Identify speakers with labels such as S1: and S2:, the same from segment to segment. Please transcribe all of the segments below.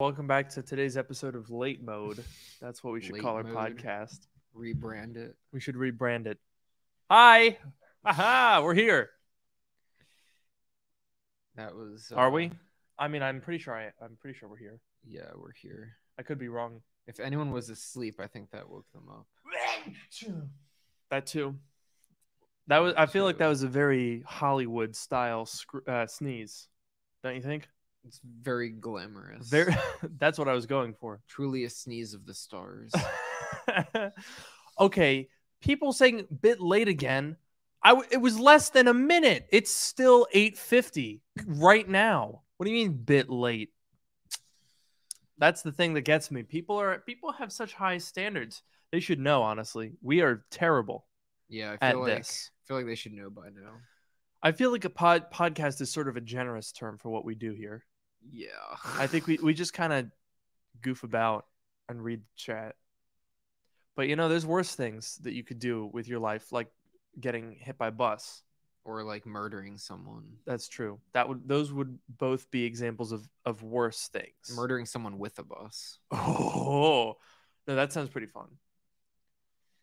S1: Welcome back to today's episode of Late Mode. That's what we should
S2: Late
S1: call our
S2: Mode.
S1: podcast.
S2: Rebrand it.
S1: We should rebrand it. Hi. Aha, we're here.
S2: That was.
S1: Are
S2: uh,
S1: we? I mean, I'm pretty sure I I'm pretty sure we're here.
S2: Yeah, we're here.
S1: I could be wrong.
S2: If anyone was asleep, I think that woke them up.
S1: That too. That was I feel like that was a very Hollywood style scr- uh, sneeze. Don't you think?
S2: It's very glamorous.
S1: Very That's what I was going for.
S2: truly a sneeze of the stars.
S1: okay, people saying bit late again. I w- it was less than a minute. It's still 8:50 right now. What do you mean bit late? That's the thing that gets me. People are people have such high standards. They should know honestly. We are terrible
S2: yeah, I feel like
S1: this.
S2: I feel like they should know by now.
S1: I feel like a pod podcast is sort of a generous term for what we do here.
S2: Yeah.
S1: I think we, we just kind of goof about and read chat. But you know, there's worse things that you could do with your life, like getting hit by a bus.
S2: or like murdering someone.
S1: That's true. That would those would both be examples of of worse things.
S2: Murdering someone with a bus.
S1: Oh no, that sounds pretty fun.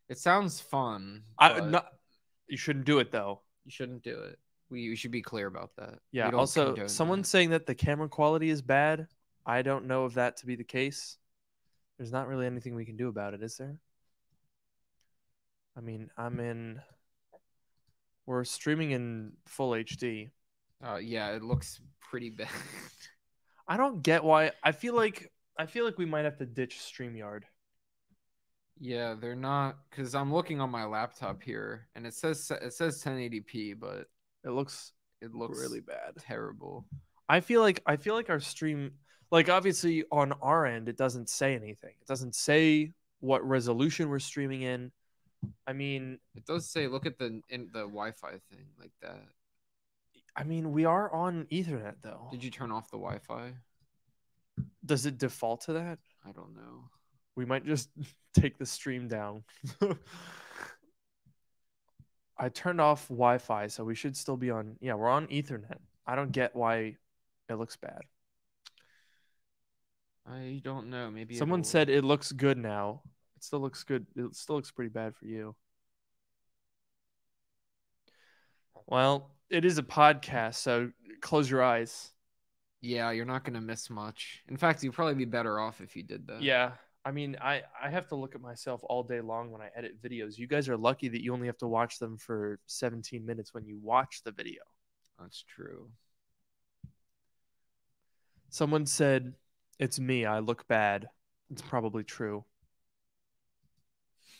S2: It sounds fun.
S1: I
S2: but
S1: not. You shouldn't do it though.
S2: You shouldn't do it. We, we should be clear about that.
S1: Yeah. Also, someone's
S2: that.
S1: saying that the camera quality is bad. I don't know of that to be the case. There's not really anything we can do about it, is there? I mean, I'm in. We're streaming in full HD.
S2: Uh, yeah, it looks pretty bad.
S1: I don't get why. I feel like I feel like we might have to ditch Streamyard.
S2: Yeah, they're not because I'm looking on my laptop here, and it says it says 1080p, but
S1: It looks
S2: it looks
S1: really bad.
S2: terrible.
S1: I feel like I feel like our stream, like obviously on our end, it doesn't say anything. It doesn't say what resolution we're streaming in. I mean,
S2: It does say look at the in the Wi-Fi thing like that.
S1: I mean, we are on Ethernet though.
S2: Did you turn off the Wi-Fi?
S1: Does it default to that?
S2: I don't know.
S1: We might just take the stream down. I turned off Wi-Fi, so we should still be on. Yeah, we're on Ethernet. I don't get why it looks bad.
S2: I don't know. Maybe
S1: Someone
S2: it'll-
S1: said it looks good now. It still looks good. It still looks pretty bad for you. Well, it is a podcast, so close your eyes.
S2: Yeah, you're not gonna miss much. In fact, you'd probably be better off if you did that.
S1: Yeah. I mean, I I have to look at myself all day long when I edit videos. You guys are lucky that you only have to watch them for 17 minutes when you watch the video.
S2: that's true.
S1: Someone said, "It's me. I look bad." It's probably true.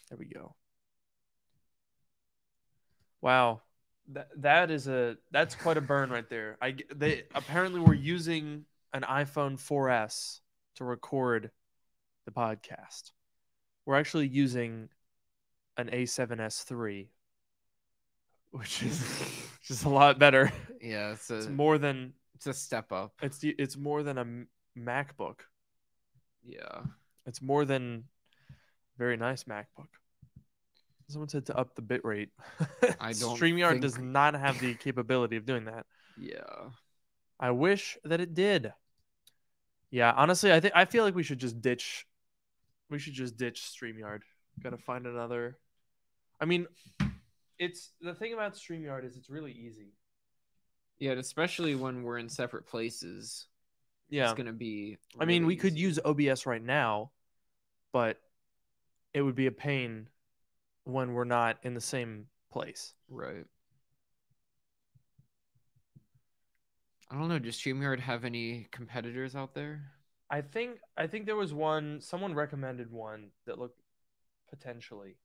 S1: There we go. Wow, that that is a that's quite a burn right there. I they apparently were using an iPhone 4S to record the podcast. We're actually using an A7S3, which is which is a lot better.
S2: Yeah, it's a
S1: It's more than
S2: it's a step up.
S1: it's the- it's more than a MacBook.
S2: Yeah.
S1: It's more than very nice MacBook. Someone said to up the bitrate.
S2: I don't
S1: StreamYard
S2: think-
S1: does not have the capability of doing that.
S2: Yeah.
S1: I wish that it did. Yeah, honestly, I think I feel like we should just ditch. We should just ditch Streamyard. Got to find another. I mean, it's the thing about Streamyard is it's really easy.
S2: Yeah, especially when we're in separate places.
S1: Yeah,
S2: It's gonna be
S1: I mean,
S2: really
S1: we could use OBS right now, but it would be a pain when we're not in the same place.
S2: Right. I don't know. Does StreamYard have any competitors out there?
S1: I think I think there was one someone recommended one that looked potentially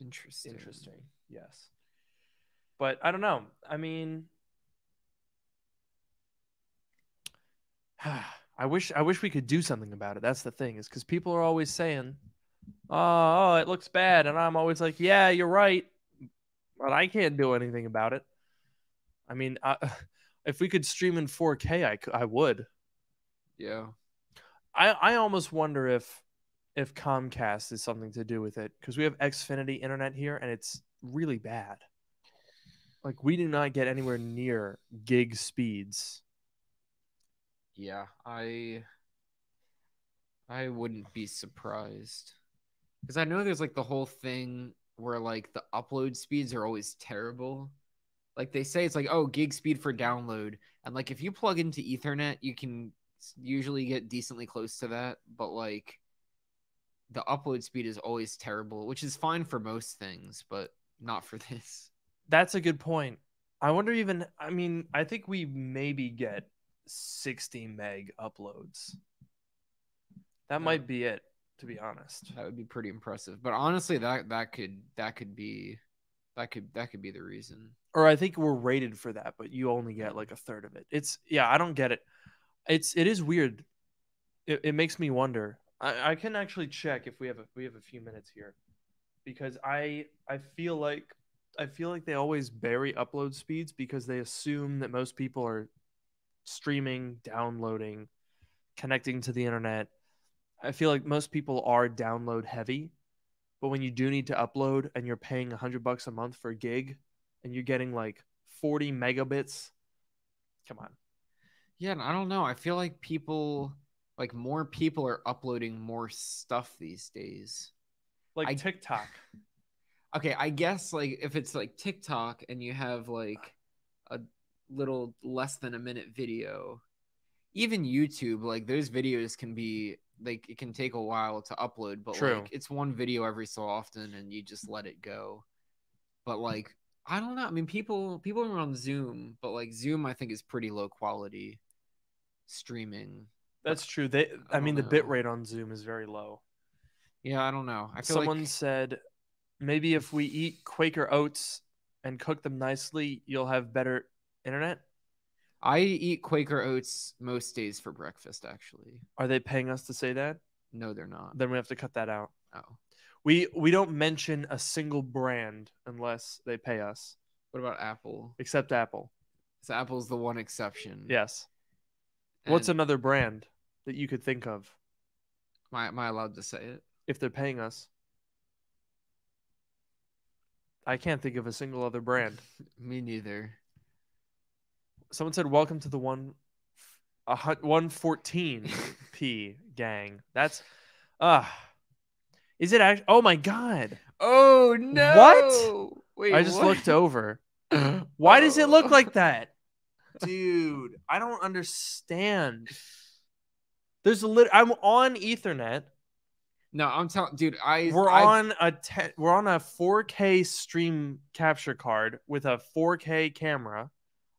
S2: Interesting.
S1: interesting. Yes. But I don't know. I mean I wish I wish we could do something about it. That's the thing is cuz people are always saying, "Oh, oh, it looks bad." And I'm always like, "Yeah, you're right." But I can't do anything about it. I mean, I, if we could stream in 4K, I, I would.
S2: Yeah.
S1: I, I almost wonder if if Comcast is something to do with it because we have Xfinity internet here and it's really bad. Like we do not get anywhere near gig speeds.
S2: Yeah. I I wouldn't be surprised. Because I know there's like the whole thing where like the upload speeds are always terrible. Like they say it's like, oh, gig speed for download. And like if you plug into Ethernet, you can usually get decently close to that. But like the upload speed is always terrible, which is fine for most things, but not for this.
S1: That's a good point. I wonder even I mean, I think we maybe get 60 meg uploads. That
S2: Yeah.
S1: might be it, to be honest.
S2: That would be pretty impressive. But honestly, that that could that could be that could that could be the reason.
S1: Or I think we're rated for that, but you only get like a third of it. It's yeah, I don't get it. It's it is weird. It, it makes me wonder. I, I can actually check if we have a we have a few minutes here. Because I I feel like I feel like they always bury upload speeds because they assume that most people are streaming, downloading, connecting to the internet. I feel like most people are download heavy, but when you do need to upload and you're paying 100 bucks a month for a gig and you're getting like 40 megabits, come on.
S2: Yeah, and I don't know. I feel like people like more people are uploading more stuff these days.
S1: Like
S2: I-
S1: TikTok.
S2: Okay, I guess like if it's like TikTok and you have like a little less than a minute video, even YouTube, like those videos can be like it can take a while to upload, but
S1: True.
S2: like it's one video every so often and you just let it go. But like I don't know. I mean, people people are on Zoom, but like Zoom, I think is pretty low quality streaming.
S1: That's true. They I,
S2: I
S1: mean the bit rate on Zoom is very low.
S2: Yeah, I don't know. I feel
S1: Someone
S2: like
S1: said maybe if we eat Quaker oats and cook them nicely, you'll have better internet.
S2: I eat Quaker oats most days for breakfast. Actually,
S1: Are they paying us to say that?
S2: no, they're not.
S1: Then we have to cut that out.
S2: Oh,
S1: We we don't mention a single brand unless they pay us,
S2: what about Apple?
S1: except Apple.
S2: So Apple's the one exception.
S1: Yes. What's
S2: And
S1: another brand that you could think of
S2: Am I, am I allowed to say it?
S1: if they're paying us? I can't think of a single other brand.
S2: Me neither.
S1: Someone said, "Welcome to the one, a one fourteen p gang." That's, ah, is it actually? Oh my god!
S2: Oh no! What? Wait,
S1: I just
S2: what?
S1: looked over. Why does it look
S2: Oh.
S1: like that, dude? I don't understand. There's a lit. I'm on Ethernet.
S2: No, I'm telling, dude. I
S1: We're
S2: I-
S1: on a te- we're on a 4K stream capture card with a 4K camera.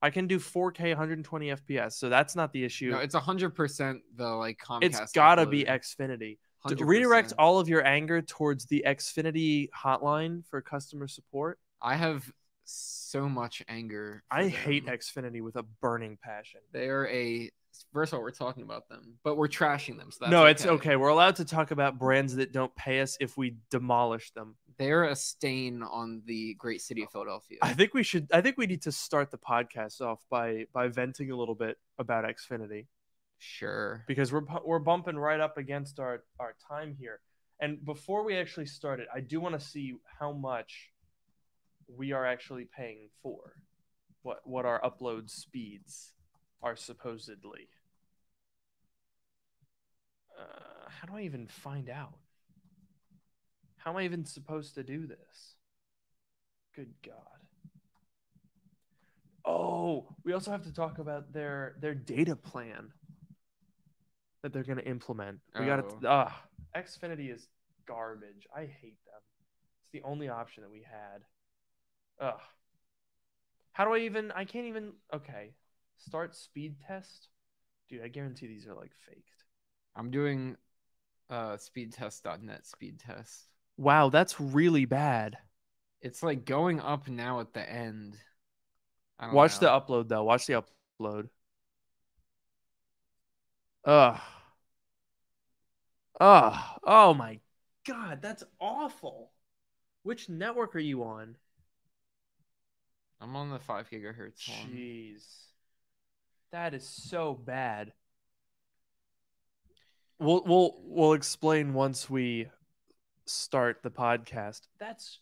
S1: I can do 4K 120 FPS, so that's not the issue.
S2: No, it's hundred percent the like Comcast.
S1: it's gotta be. Xfinity.
S2: 100%.
S1: Redirect all of your anger towards the Xfinity hotline for customer support.
S2: I have so much anger.
S1: I hate. Xfinity with a burning passion.
S2: They are a. First of all, we're talking about them, but we're trashing them. So that's
S1: no, it's okay. We're allowed to talk about brands that don't pay us if we demolish them.
S2: They're a stain on the great city of Philadelphia.
S1: I think we should. I think we need to start the podcast off by by venting a little bit about Xfinity
S2: Sure.
S1: because we're we're bumping right up against our our time here. And before we actually start it, I do want to see how much we are actually paying for what what our upload speeds are supposedly. Uh, how do I even find out? How am I even supposed to do this? Good God. Oh, we also have to talk about their their data plan that they're going to implement. We got
S2: Oh.
S1: to ah, Xfinity is garbage. I hate them. It's the only option that we had. Ugh. How do I even I can't even okay. Start speed test? Dude, I guarantee these are like faked.
S2: I'm doing uh speedtest.net speed test.
S1: Wow, that's really bad.
S2: It's like going up now at the end. I don't
S1: Watch the upload though. Watch the upload. Ugh. Ugh. Oh my god, that's awful. Which network are you on?
S2: I'm on the five gigahertz one.
S1: Jeez. That is so bad. We'll we'll we'll explain once we start the podcast. That's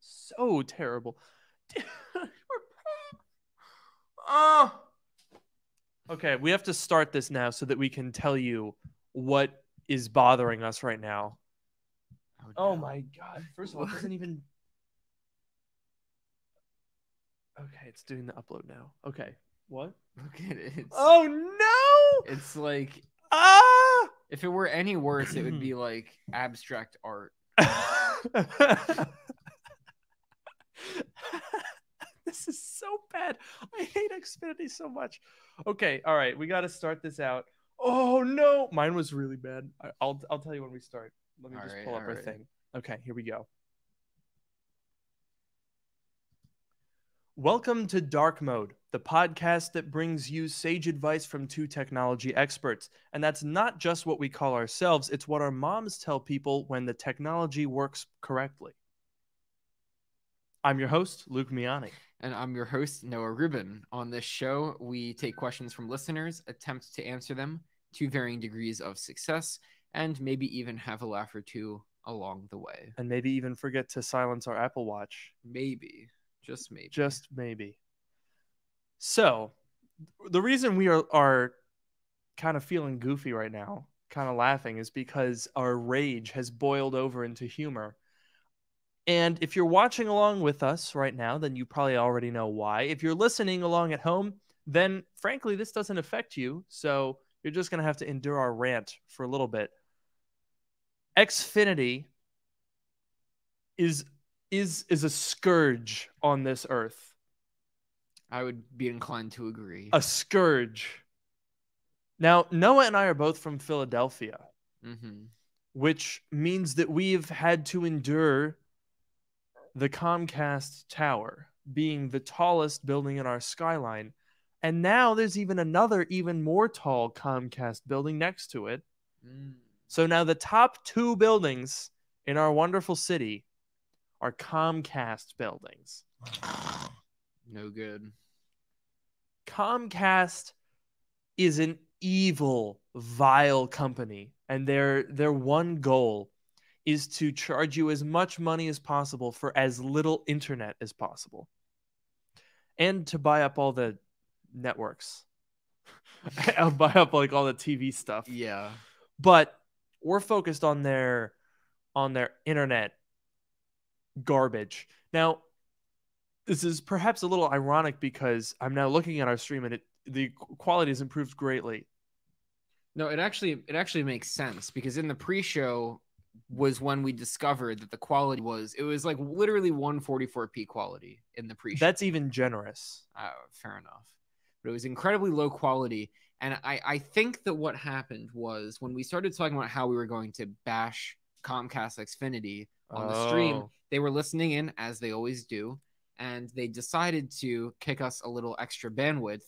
S1: so terrible. oh. Okay, we have to start this now so that we can tell you what is bothering us right now. Oh, oh
S2: no.
S1: my god. First of all, it doesn't even Okay, it's doing the upload now. Okay. What?
S2: Look at it. It's,
S1: Oh no!
S2: it's like
S1: Ah!
S2: if it were any worse, it would be like abstract art.
S1: this is so bad. I hate Xfinity so much. Okay, all right, we got to start this out. Oh no, mine was really bad. I'll I'll tell you when we start. Let me
S2: All
S1: just
S2: right,
S1: pull up our
S2: right.
S1: thing. Okay, here we go. Welcome to Dark Mode, the podcast that brings you sage advice from two technology experts. And that's not just what we call ourselves, it's what our moms tell people when the technology works correctly. I'm your host, Luke Miani.
S2: And I'm your host, Noah Rubin. On this show, we take questions from listeners, attempt to answer them to varying degrees of success, and maybe even have a laugh or two along the way.
S1: And maybe even forget to silence our Apple Watch.
S2: Maybe, just maybe.
S1: Just maybe. So, the reason we are, are kind of feeling goofy right now, kind of laughing, is because our rage has boiled over into humor. And if you're watching along with us right now, then you probably already know why. If you're listening along at home, then frankly, this doesn't affect you. So you're just going to have to endure our rant for a little bit. Xfinity is is is a scourge on this earth.
S2: I would be inclined to agree.
S1: A scourge. Now, Noah and I are both from Philadelphia,
S2: hmm
S1: which means that we've had to endure the Comcast Tower being the tallest building in our skyline. And now there's even another, even more tall Comcast building next to it.
S2: Mm.
S1: So now the top two buildings in our wonderful city are Comcast buildings.
S2: No good.
S1: Comcast is an evil, vile company, and their their one goal is to charge you as much money as possible for as little internet as possible, and to buy up all the networks. I'll buy up like all the TV stuff.
S2: Yeah.
S1: but we're focused on their on their internet garbage. Now, this is perhaps a little ironic because I'm now looking at our stream and it the quality has improved greatly.
S2: No, it actually it actually makes sense because in the pre-show was when we discovered that the quality was it was like literally 144p quality in the pre-show.
S1: That's even generous.
S2: Oh, fair enough. But it was incredibly low quality. And I, I think that what happened was when we started talking about how we were going to bash Comcast Xfinity on the stream,
S1: Oh.
S2: they were listening in as they always do. And they decided to kick us a little extra bandwidth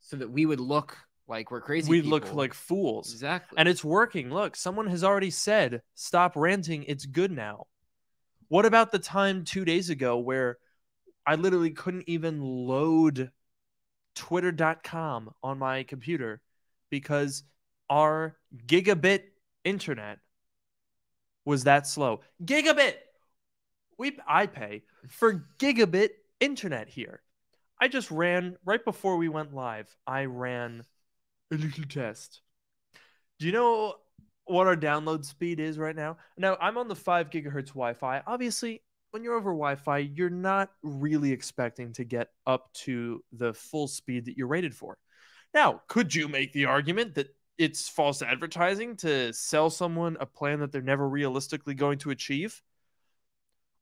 S2: so that we would look like we're crazy.
S1: We look
S2: people.
S1: like fools.
S2: exactly.
S1: And it's working. Look, someone has already said, stop ranting. It's good now. What about the time two days ago where I literally couldn't even load twitter.com on my computer because our gigabit internet was that slow? Gigabit! We, I pay for gigabit internet here. I just ran right before we went live. I ran a little test. Do you know what our download speed is right now? Now, I'm on the 5 gigahertz Wi Fi. Obviously, when you're over Wi Fi, you're not really expecting to get up to the full speed that you're rated for. Now, could you make the argument that it's false advertising to sell someone a plan that they're never realistically going to achieve?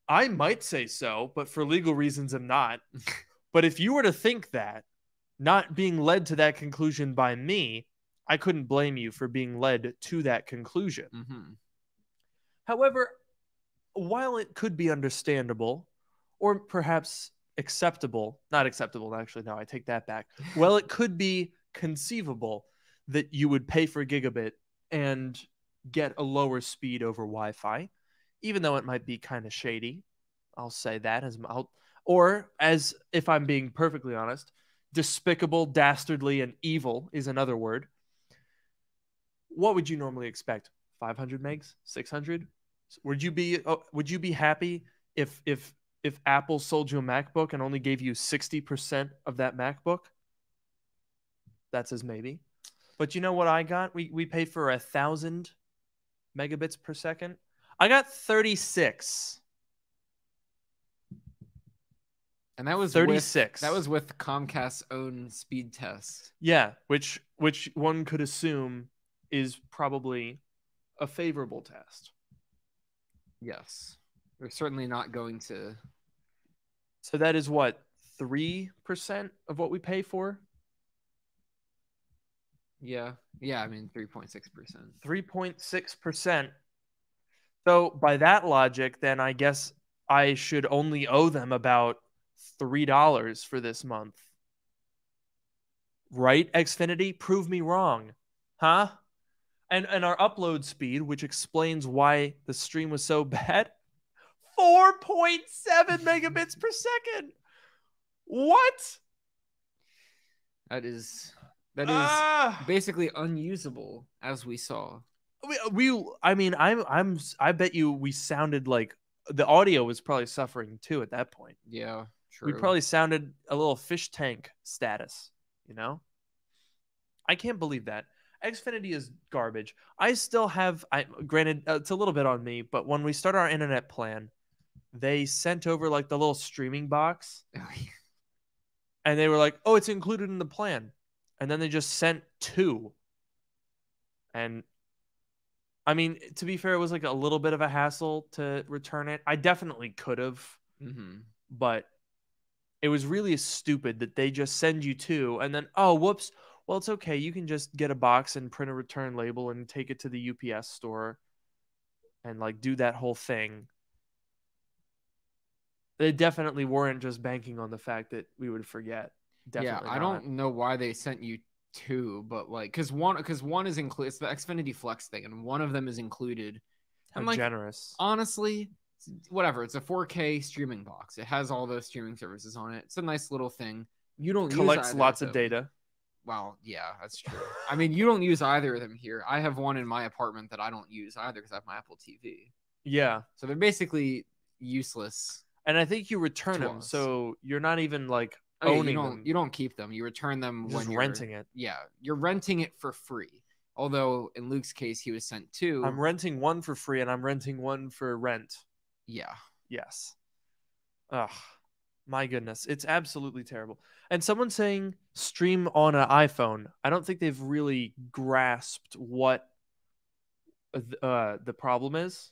S1: I might say so, but for legal reasons, I'm not. but if you were to think that, not being led to that conclusion by me, I couldn't blame you for being led to that conclusion.
S2: hmm
S1: However, while it could be understandable or perhaps acceptable, not acceptable, actually, no, I take that back. Well, it could be conceivable that you would pay for a gigabit and get a lower speed over Wi Fi, even though it might be kind of shady. I'll say that as I'll, or as if I'm being perfectly honest, despicable, dastardly, and evil is another word. What would you normally expect? 500 megs, 600? Would you be uh, would you be happy if if if Apple sold you a MacBook and only gave you 60% of that MacBook? That's as maybe. But you know what I got? We we paid for a thousand megabits per second. I got 36.
S2: And that was
S1: 36.
S2: That was with Comcast's own speed test.
S1: Yeah, which which one could assume is probably a favorable test.
S2: Yes. They're certainly not going to
S1: So that is what 3% of what we pay for?
S2: Yeah. Yeah, I mean 3.6%.
S1: 3.6%. So by that logic, then I guess I should only owe them about $3 for this month. Right, Xfinity? Prove me wrong. Huh? And and our upload speed, which explains why the stream was so bad, 4.7 megabits per second. What?
S2: That is that is
S1: Ah!
S2: basically unusable as we saw.
S1: we, we I mean I'm I'm I bet you we sounded like the audio was probably suffering too at that point.
S2: Yeah, true.
S1: We probably sounded a little fish tank status, you know? I can't believe that. Xfinity is garbage. I still have I granted uh, it's a little bit on me, but when we start our internet plan, they sent over like the little streaming box and they were like, "Oh, it's included in the plan." And then they just sent two. And I mean, to be fair, it was like a little bit of a hassle to return it. I definitely could have,
S2: hmm
S1: but it was really stupid that they just send you two and then, oh, whoops. Well, it's okay. You can just get a box and print a return label and take it to the UPS store and like do that whole thing. They definitely weren't just banking on the fact that we would forget. Definitely
S2: yeah, I
S1: not.
S2: don't know why they sent you two, but like, cause one, cause one is included. It's the Xfinity Flex thing, and one of them is included.
S1: How
S2: I'm like,
S1: generous.
S2: honestly, whatever. It's a 4K streaming box. It has all those streaming services on it. It's a nice little thing. You don't use
S1: collects
S2: either
S1: lots of data.
S2: Well, yeah, that's true. I mean, you don't use either of them here. I have one in my apartment that I don't use either because I have my Apple TV.
S1: Yeah.
S2: So they're basically useless.
S1: And I think you return them,
S2: us.
S1: so you're not even like
S2: Oh, yeah, you don't
S1: them.
S2: you don't keep them. You return them
S1: You're
S2: when you're
S1: renting it.
S2: Yeah, you're renting it for free. Although in Luke's case, he was sent two.
S1: I'm renting one for free, and I'm renting one for rent.
S2: yeah,
S1: Yes. Ugh. My goodness, it's absolutely terrible. And someone saying stream on an iPhone. I don't think they've really grasped what uh, the problem is.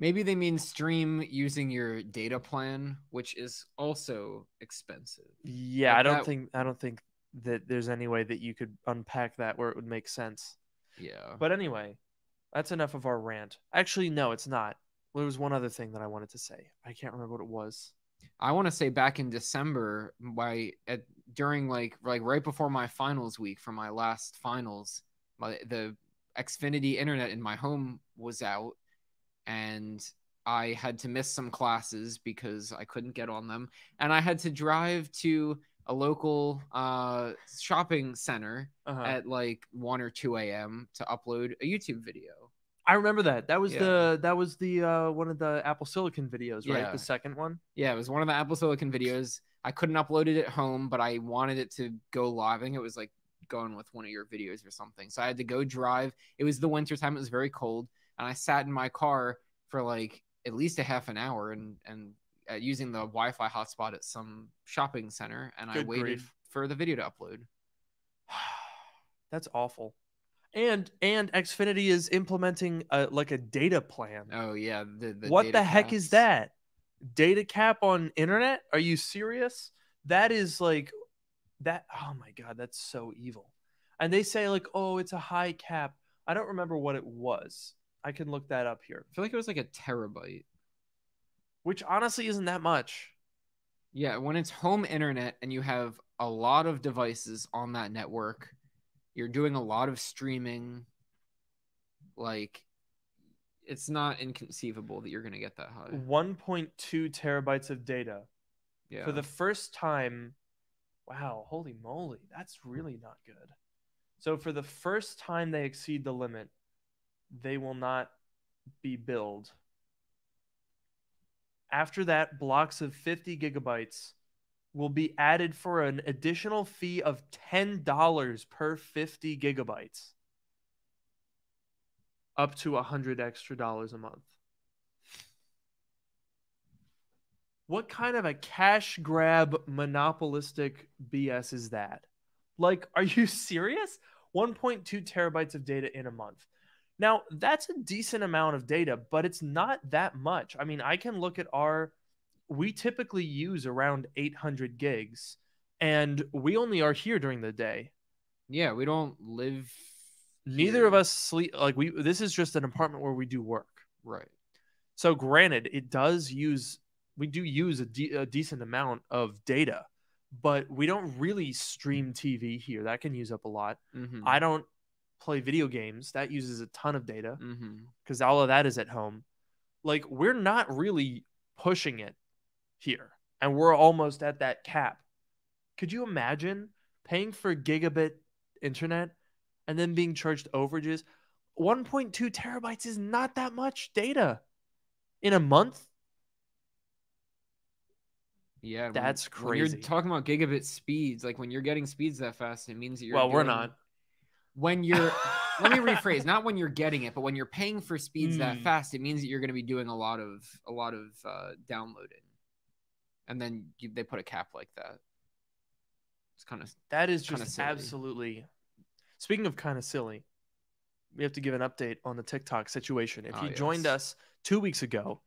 S2: Maybe they mean stream using your data plan, which is also expensive.
S1: Yeah,
S2: Like
S1: I don't
S2: that-
S1: think I don't think that there's any way that you could unpack that where it would make sense.
S2: Yeah,
S1: But anyway, that's enough of our rant. Actually, no, it's not. There was one other thing that I wanted to say. I can't remember what it was.
S2: I want to say back in December, why at during like like right before my finals week for my last finals, my the Xfinity internet in my home was out, and I had to miss some classes because I couldn't get on them, and I had to drive to a local uh shopping center
S1: Uh-huh.
S2: at like 1 or 2 a.m. to upload a YouTube video.
S1: I remember that. That was
S2: Yeah.
S1: the that was the uh, one of the Apple Silicon videos, right?
S2: Yeah.
S1: The second one.
S2: Yeah, it was one of the Apple Silicon videos. I couldn't upload it at home, but I wanted it to go live. I think it was like going with one of your videos or something. So I had to go drive. It was the winter time. It was very cold, and I sat in my car for like at least a half an hour and and uh, using the Wi-Fi hotspot at some shopping center, and I waited
S1: grief.
S2: for the video to upload.
S1: That's awful. And and Xfinity is implementing a, like a data plan.
S2: Oh yeah, the, the
S1: what the heck is that? Data cap on internet? Are you serious? That is like that oh my god, that's so evil. And they say like, "Oh, it's a high cap." I don't remember what it was. I can look that up here.
S2: I feel like it was like a terabyte.
S1: Which honestly isn't that much.
S2: Yeah, when it's home internet and you have a lot of devices on that network, you're doing a lot of streaming. Like, it's not inconceivable that you're going to get that high.
S1: 1.2 terabytes of data.
S2: Yeah.
S1: For the first time, wow, holy moly, that's really not good. So for the first time they exceed the limit, they will not be billed. After that, blocks of 50 gigabytes will be added for an additional fee of $10 per 50 gigabytes. up to a hundred extra dollars a month. What kind of a cash grab monopolistic BS is that? Like, are you serious? 1.2 terabytes of data in a month. Now, that's a decent amount of data, but it's not that much. I mean, I can look at our, we typically use around 800 gigs, and we only are here during the day.
S2: Yeah, we don't live.
S1: Neither
S2: here.
S1: of us sleep, like, we, this is just an apartment where we do work.
S2: Right.
S1: So, granted, it does use, we do use a, de- a decent amount of data, but we don't really stream TV here. That can use up a lot.
S2: Mm-hmm.
S1: I don't play video games. That uses a ton of data
S2: mm-hmm.
S1: because all of that is at home. Like we're not really pushing it here, and we're almost at that cap. Could you imagine paying for gigabit internet and then being charged overages? 1.2 terabytes is not that much data in a month.
S2: Yeah, when-
S1: That's
S2: When you're talking about gigabit speeds, like when you're getting speeds that fast, it means that you're.
S1: well, we're not.
S2: When you're, let me rephrase. Not when you're getting it, but when you're paying for speeds that
S1: Mm.
S2: fast, it means that you're going to be doing a lot of a lot of uh, downloading, and then you, they put a cap like that. It's kind of
S1: That is just
S2: silly.
S1: absolutely. Speaking of kind of silly, we have to give an update on the TikTok situation. If
S2: Ah,
S1: you joined us two weeks ago,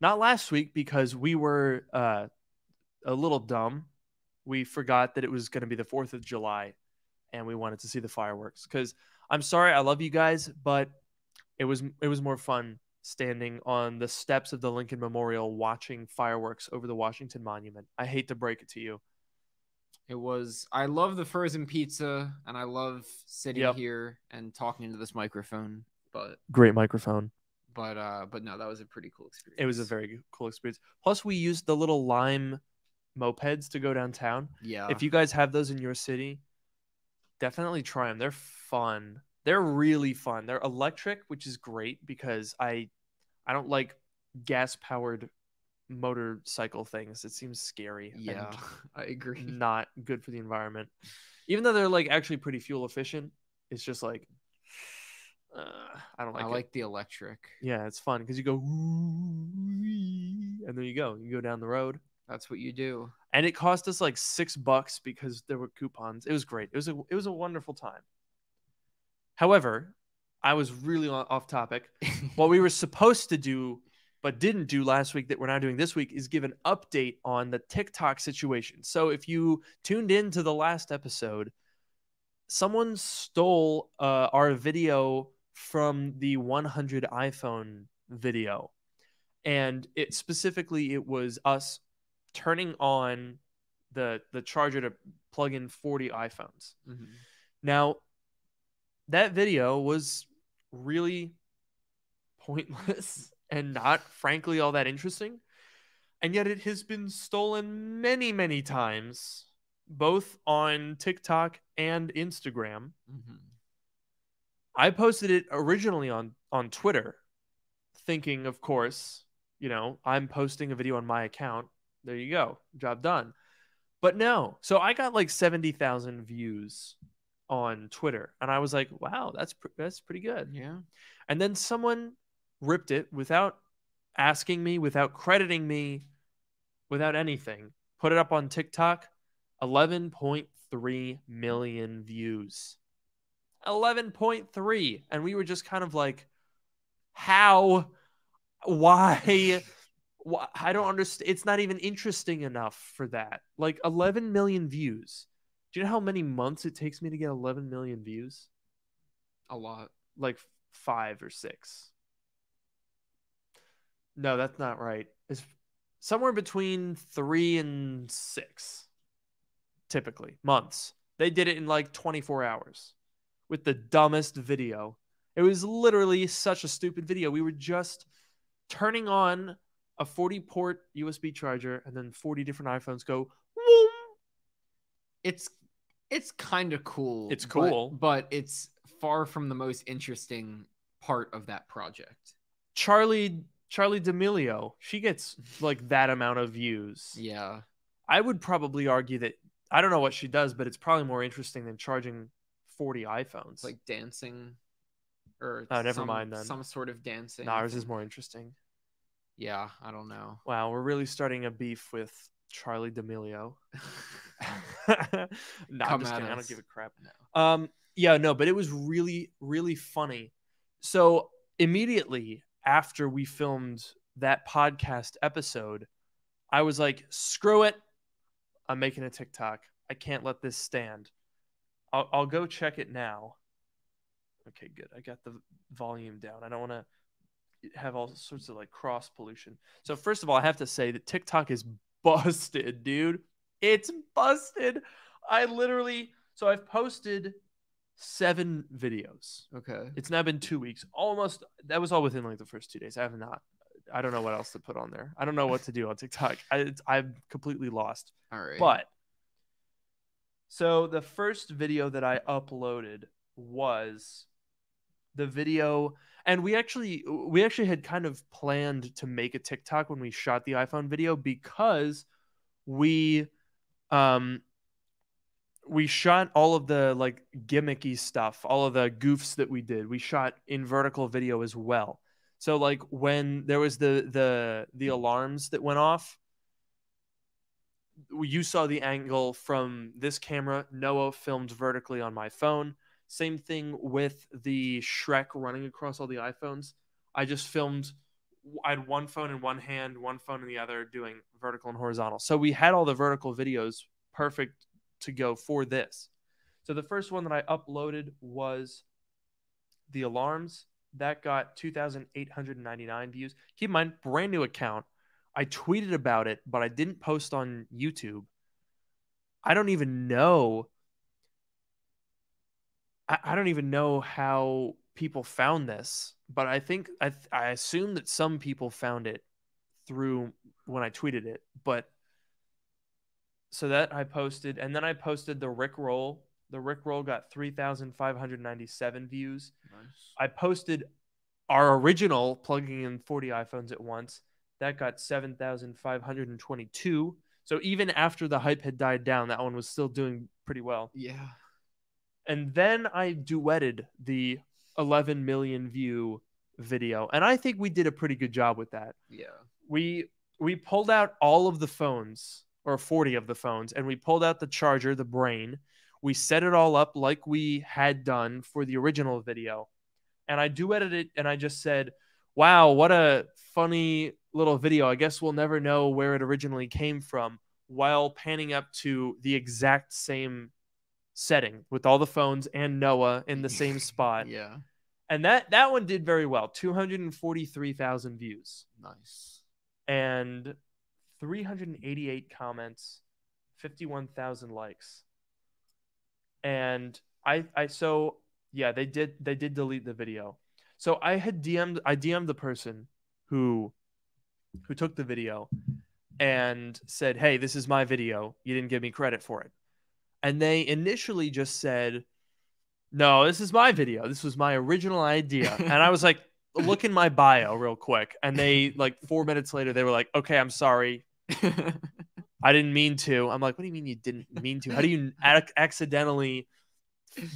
S1: not last week because we were uh, a little dumb, we forgot that it was going to be the 4th of July and we wanted to see the fireworks. Because I'm sorry, I love you guys, but it was it was more fun standing on the steps of the Lincoln Memorial watching fireworks over the Washington Monument. I hate to break it to you.
S2: It was. I love the frozen pizza, and I love sitting
S1: Yep.
S2: here and talking into this microphone. But
S1: Great microphone.
S2: but uh, but no, that was a pretty cool experience.
S1: It was a very cool experience. Plus, we used the little lime mopeds to go downtown.
S2: yeah.
S1: if you guys have those in your city, definitely try them. They're fun. They're really fun. They're electric, which is great because I I don't like gas powered motorcycle things. It seems scary.
S2: yeah, I agree.
S1: not good for the environment. Even though they're like actually pretty fuel efficient, it's just like uh, I don't like
S2: I
S1: it.
S2: like the electric.
S1: Yeah, it's fun because you go and there you go. You go down the road.
S2: That's what you do.
S1: and it cost us like six bucks because there were coupons. It was great. It was a it was a wonderful time. However, I was really off topic. What we were supposed to do but didn't do last week that we're now doing this week is give an update on the TikTok situation. So if you tuned in to the last episode, someone stole uh, our video from the 100 iPhone video. And it specifically it was us turning on the the charger to plug in 40 iPhones.
S2: Mhm.
S1: Now, that video was really pointless and not, frankly, all that interesting. And yet it has been stolen many, many times, both on TikTok and Instagram.
S2: Mhm.
S1: I posted it originally on, on Twitter, thinking, of course, you know, I'm posting a video on my account. There you go, job done. But no, so I got like 70,000 views on Twitter. And I was like, wow, that's, pr- that's pretty good.
S2: Yeah.
S1: And then someone ripped it without asking me, without crediting me, without anything. Put it up on TikTok, 11.3 million views. 11.3. And we were just kind of like, how? Why? I don't understand. It's not even interesting enough for that. Like 11 million views. Do you know how many months it takes me to get 11 million views?
S2: A lot.
S1: like five or six. No, that's not right. It's somewhere between three and six, typically months. They did it in like 24 hours with the dumbest video. It was literally such a stupid video. We were just turning on a 40 port USB charger and then 40 different iPhones go, "Woom."
S2: It's it's kind of cool.
S1: It's cool.
S2: but, it's far from the most interesting part of that project.
S1: Charlie Charli D'Amelio, she gets like that amount of views.
S2: Yeah.
S1: I would probably argue that I don't know what she does, but it's probably more interesting than charging 40 iPhones.
S2: Like dancing. or
S1: Oh, never
S2: some,
S1: mind then.
S2: some sort of dancing.
S1: No, ours is more interesting.
S2: Yeah, I don't know.
S1: Wow, we're really starting a beef with Charli D'Amelio. no, I'm just kidding. I don't give a crap. Um, yeah, no, but it was really, really funny. So immediately after we filmed that podcast episode, I was like, screw it. I'm making a TikTok. I can't let this stand. I'll, I'll go check it now. Okay, good. I got the volume down. I don't want to have all sorts of like cross pollution. So first of all, I have to say that TikTok is busted, dude. It's busted. I literally so I've posted seven videos.
S2: Okay.
S1: It's now been two weeks. Almost that was all within like the first two days. I have not. I don't know what else to put on there. I don't know what to do on TikTok. I, it's, I'm completely lost.
S2: All right.
S1: But so the first video that I uploaded was the video and we actually we actually had kind of planned to make a TikTok when we shot the iPhone video because we um we shot all of the like gimmicky stuff, all of the goofs that we did. We shot in vertical video as well. So like when there was the the the alarms that went off, you saw the angle from this camera. Noah filmed vertically on my phone. Same thing with the Shrek running across all the iPhones. I just filmed. I had one phone in one hand, one phone in the other, doing vertical and horizontal. So we had all the vertical videos perfect to go for this. So the first one that I uploaded was the alarms. That got 2,899 views. Keep in mind, brand new account. I tweeted about it, but I didn't post on YouTube. I don't even know. I, I don't even know how people found this, but I think I I assume that some people found it through when I tweeted it. But so that I posted, and then I posted the Rick Roll. The Rick Roll got 3,597 views.
S2: Nice.
S1: I posted our original plugging in 40 iPhones at once. That got 7,522. So even after the hype had died down, that one was still doing pretty well.
S2: Yeah.
S1: And then I duetted the 11 million view video, and I think we did a pretty good job with that.
S2: Yeah.
S1: We we pulled out all of the phones or 40 of the phones and we pulled out the charger, the brain. We set it all up like we had done for the original video. And I duetted it and I just said, "Wow, what a funny little video. I guess we'll never know where it originally came from." While panning up to the exact same setting with all the phones and Noah in the same spot.
S2: Yeah.
S1: And that that one did very well. 243,000 views
S2: Nice.
S1: and 388 comments, 51,000 likes. And I I so yeah, they did they did delete the video. So I had DM'd I DM'd the person who who took the video and said, "Hey, this is my video. You didn't give me credit for it." And they initially just said, "No, this is my video. This was my original idea." and I was like, "Look in my bio real quick." And they like 4 minutes later they were like, "Okay, I'm sorry. I didn't mean to." I'm like, "What do you mean you didn't mean to? How do you ac- accidentally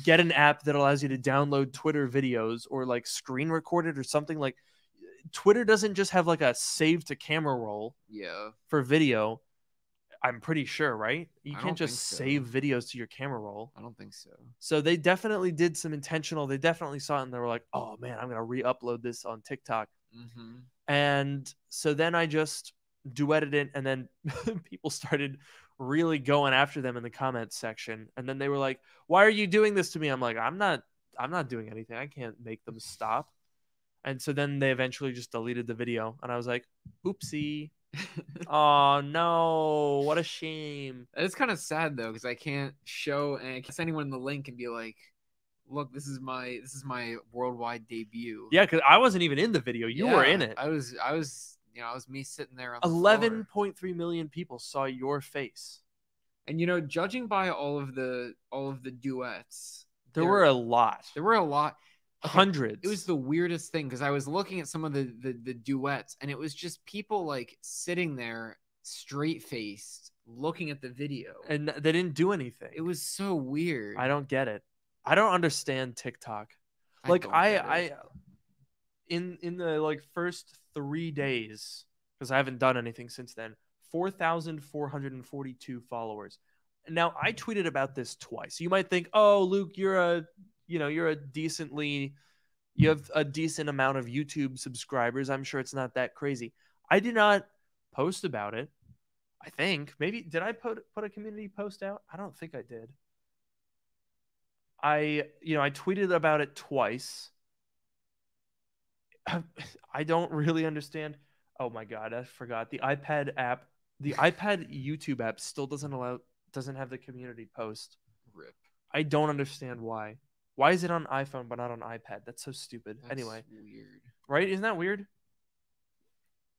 S1: get an app that allows you to download Twitter videos or like screen record it or something like Twitter doesn't just have like a save to camera roll
S2: yeah.
S1: for video. I'm pretty sure, right? You
S2: I
S1: can't just
S2: so.
S1: save videos to your camera roll.
S2: I don't think so.
S1: So they definitely did some intentional. They definitely saw it and they were like, "Oh man, I'm gonna re-upload this on TikTok."
S2: Mm-hmm.
S1: And so then I just duetted it, and then people started really going after them in the comments section. And then they were like, "Why are you doing this to me?" I'm like, "I'm not. I'm not doing anything. I can't make them stop." And so then they eventually just deleted the video, and I was like, "Oopsie! oh no! What a shame!"
S2: It's kind of sad though because I can't show and I can't send anyone the link and be like, "Look, this is my this is my worldwide debut."
S1: Yeah, because I wasn't even in the video. You were in it.
S2: I was. I was. You know, I was me sitting there on the
S1: Eleven point three million people saw your face.
S2: And you know, judging by all of the all of the duets,
S1: There
S2: There-
S1: were a lot,
S2: there were a lot.
S1: Hundreds.
S2: It was the weirdest thing because I was looking at some of the, the the duets, and it was just people like sitting there straight faced, looking at the video.
S1: and they didn't do anything.
S2: it was so weird.
S1: I don't get it. I don't understand TikTok. like
S2: don't
S1: I. I in in the like first 3 days because I haven't done anything since then. 4,442 followers. Now I tweeted about this twice. You might think, "Oh, Luke, you're a, you know, you're a decently you have a decent amount of YouTube subscribers. I'm sure it's not that crazy." I did not post about it. I think maybe did I put put a community post out? I don't think I did. I you know I tweeted about it twice. I don't really understand. Oh my god, I forgot the iPad app. The iPad YouTube app still doesn't allow doesn't have the community post.
S2: Rip.
S1: I don't understand why. Why is it on iPhone but not on iPad? That's so stupid.
S2: That's
S1: anyway,
S2: weird.
S1: right? Isn't that weird?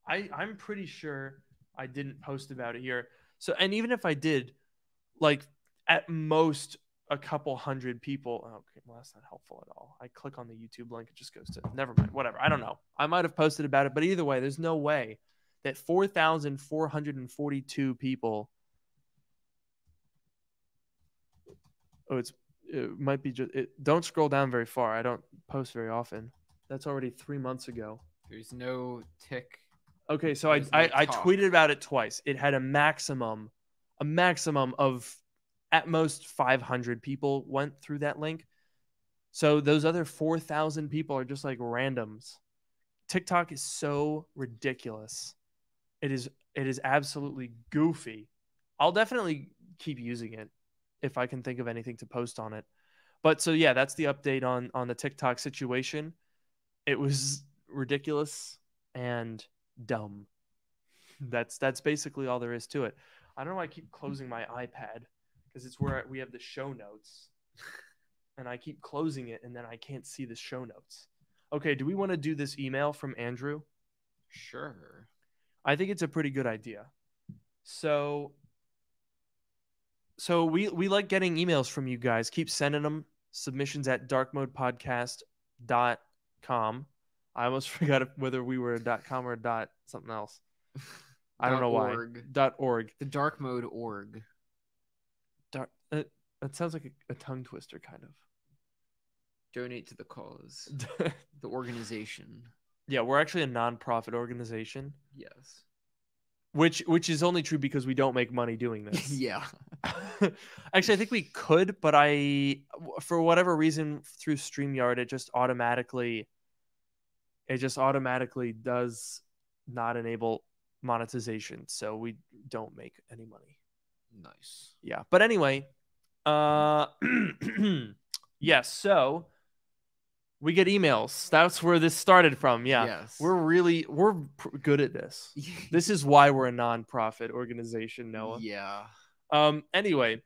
S1: I I'm pretty sure I didn't post about it here. So and even if I did, like at most a couple hundred people. Oh, okay, well that's not helpful at all. I click on the YouTube link, it just goes to never mind. Whatever. I don't know. I might have posted about it, but either way, there's no way that four thousand four hundred and forty-two people. Oh, it's it might be just. It, don't scroll down very far. I don't post very often. That's already three months ago.
S2: There's no tick.
S1: Okay, so I,
S2: There's
S1: I, I tweeted about it twice. It had a maximum, a maximum of at most 500 people went through that link. So those other 4,000 people are just like randoms. TikTok is so ridiculous. It is it is absolutely goofy. I'll definitely keep using it if I can think of anything to post on it. But so yeah, that's the update on on the TikTok situation. It was ridiculous and dumb. That's that's basically all there is to it. I don't know why I keep closing my iPad because it's where we have the show notes. And I keep closing it and then I can't see the show notes. Okay, do we want to do this email from Andrew?
S2: Sure.
S1: I think it's a pretty good idea. So so we we like getting emails from you guys. Keep sending them. Submissions at darkmodepodcast.com. I almost forgot whether we were a dot com or dot something else. I don't know why.
S2: org.
S1: Dot org.
S2: The dark mode org.
S1: Dark, uh, that sounds like a, a tongue twister, kind of.
S2: Donate to the cause. The organization.
S1: yeah, we're actually a nonprofit organization,
S2: Yes.
S1: Which which is only true because we don't make money doing this.
S2: yeah.
S1: Actually, I think we could, but I, for whatever reason, through Streamyard, it just automatically, it just automatically does not enable monetization, so we don't make any money.
S2: Nice.
S1: Yeah, but anyway, uh, yes. so we get emails. That's where this started from. Yeah,
S2: Yes.
S1: we're really we're pr- good at this. This is why we're a nonprofit organization, Noah.
S2: Yeah.
S1: Um. Anyway,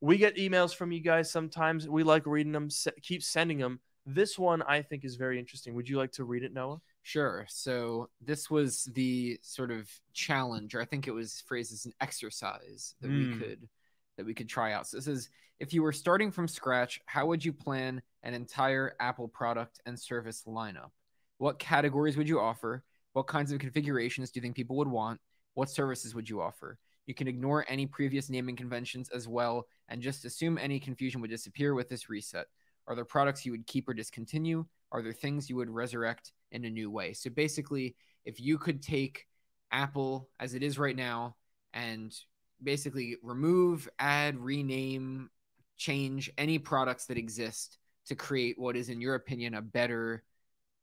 S1: we get emails from you guys sometimes. We like reading them. Keep sending them. This one I think is very interesting. Would you like to read it, Noah?
S2: Sure. So this was the sort of challenge, or I think it was phrased as an exercise that
S1: Mm.
S2: we could that we could try out. So this is if you were starting from scratch, how would you plan an entire Apple product and service lineup? What categories would you offer? What kinds of configurations do you think people would want? What services would you offer? You can ignore any previous naming conventions as well and just assume any confusion would disappear with this reset. Are there products you would keep or discontinue? Are there things you would resurrect in a new way? So basically, if you could take Apple as it is right now and basically remove, add, rename, change any products that exist to create what is, in your opinion, a better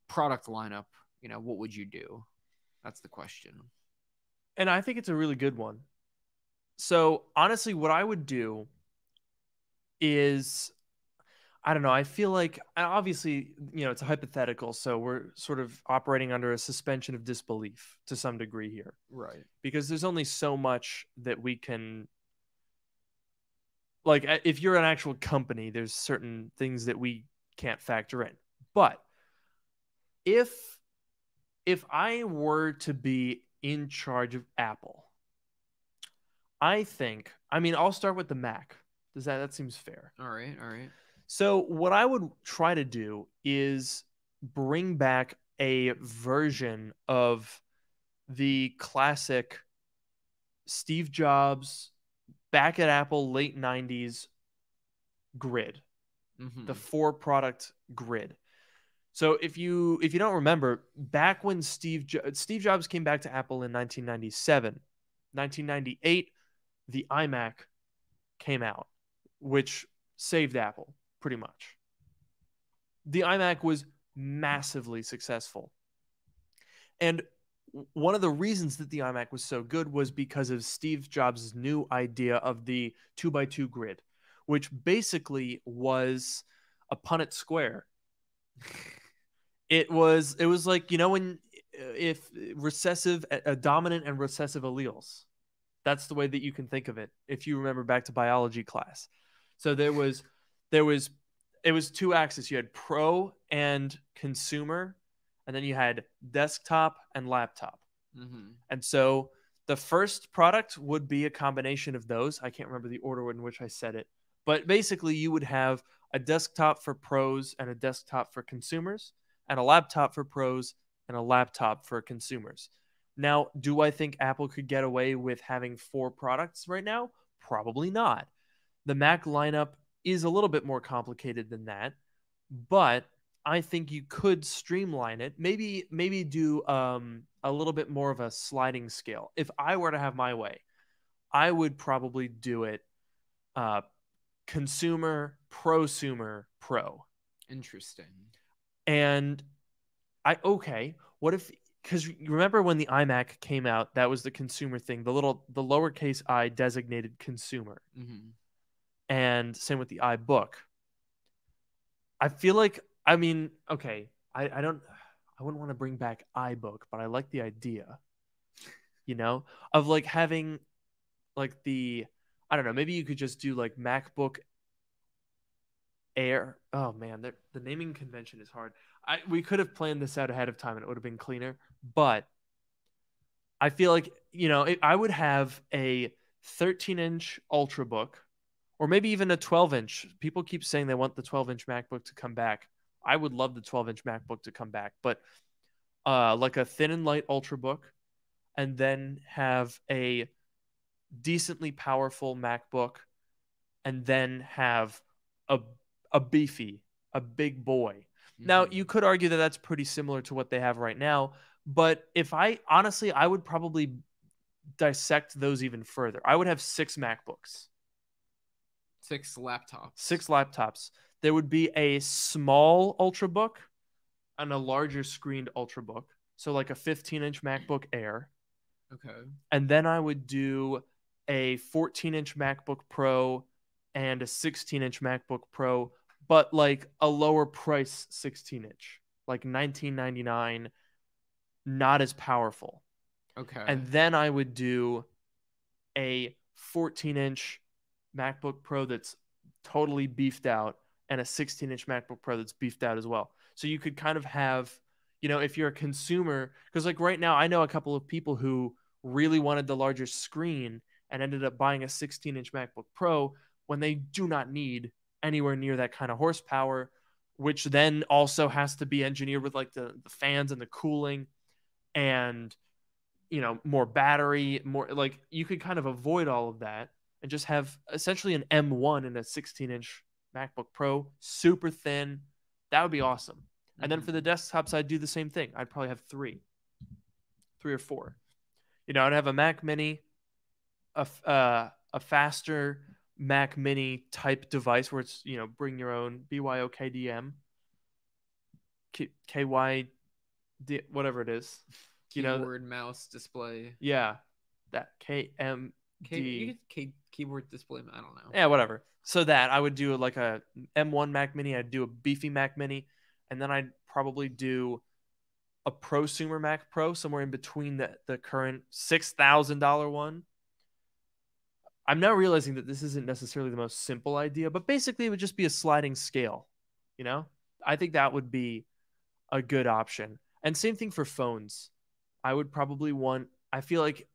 S2: product lineup, you know, what would you do? That's the question.
S1: And I think it's a really good one. So honestly, what I would do is I don't know. I feel like uh, obviously, you know, it's a hypothetical, so we're sort of operating under a suspension of disbelief to some degree here
S2: Right.
S1: because there's only so much that we can like if you're an actual company, there's certain things that we can't factor in. But if if I were to be in charge of Apple, I think, I mean, I'll start with the Mac. Does that that seems fair?
S2: All right. All right.
S1: So what I would try to do is bring back a version of the classic Steve Jobs back at Apple late 90s grid,
S2: Mhm.
S1: the four product grid. So if you if you don't remember, back when Steve jo- Steve Jobs came back to Apple in 1997, 1998, the iMac came out, which saved Apple pretty much. The iMac was massively successful. And one of the reasons that the iMac was so good was because of Steve Jobs' new idea of the two by two grid, which basically was a Punnett square. it was it was like you know when uh, if recessive a dominant and recessive alleles. That's the way that you can think of it if you remember back to biology class. So there was there was it was two axes. You had pro and consumer and then you had desktop and laptop
S2: Mm-hmm.
S1: and so the first product would be a combination of those i can't remember the order in which i said it but basically you would have a desktop for pros and a desktop for consumers and a laptop for pros and a laptop for consumers. Now, do I think Apple could get away with having four products right now? Probably not. The Mac lineup is a little bit more complicated than that, but I think you could streamline it. Maybe maybe do um, a little bit more of a sliding scale. If I were to have my way, I would probably do it uh, consumer, prosumer, pro.
S2: Interesting.
S1: And I okay, what if because you remember when the iMac came out, that was the consumer thing, the little the lowercase i designated consumer,
S2: Mm-hmm.
S1: and same with the iBook. I feel like I mean, okay, I, I don't I wouldn't want to bring back iBook, but I like the idea, you know, of like having like the I don't know, maybe you could just do like MacBook Air. Oh man, the, the naming convention is hard. I we could have planned this out ahead of time and it would have been cleaner, but I feel like you know it, I would have a 13 inch Ultrabook, or maybe even a 12 inch. People keep saying they want the 12 inch MacBook to come back. I would love the 12 inch MacBook to come back, but uh, like a thin and light Ultrabook, and then have a decently powerful MacBook, and then have a a beefy, a big boy. Now,
S2: Mhm.
S1: you could argue that that's pretty similar to what they have right now, but if I honestly, I would probably dissect those even further. I would have six MacBooks,
S2: six laptops.
S1: six laptops. There would be a small Ultrabook and a larger screened Ultrabook. So, like a 15 inch MacBook Air.
S2: Okay.
S1: And then I would do a 14 inch MacBook Pro and a 16 inch MacBook Pro, but like a lower price 16 inch, like 1999, not as powerful.
S2: Okay.
S1: And then I would do a 14 inch MacBook Pro that's totally beefed out and a 16 inch MacBook Pro that's beefed out as well. So you could kind of have, you know, if you're a consumer, because like right now, I know a couple of people who really wanted the larger screen and ended up buying a 16 inch MacBook Pro when they do not need anywhere near that kind of horsepower, which then also has to be engineered with like the, the fans and the cooling and you know more battery more like you could kind of avoid all of that and just have essentially an m1 and a 16 inch macbook pro super thin that would be awesome and then
S2: Mhm.
S1: for the desktops i'd do the same thing i'd probably have three three or four you know i'd have a mac mini a, uh, a faster mac mini type device where it's you know bring your own byokdm K- ky whatever it is you know
S2: keyboard, mouse, display.
S1: yeah, that KM.
S2: Key, key, keyboard display. I don't know.
S1: Yeah, whatever. So that I would do like a M1 Mac Mini. I'd do a beefy Mac Mini, and then I'd probably do a prosumer Mac Pro somewhere in between the the current six thousand dollar one. I'm now realizing that this isn't necessarily the most simple idea, but basically it would just be a sliding scale. You know, I think that would be a good option. And same thing for phones. I would probably want. I feel like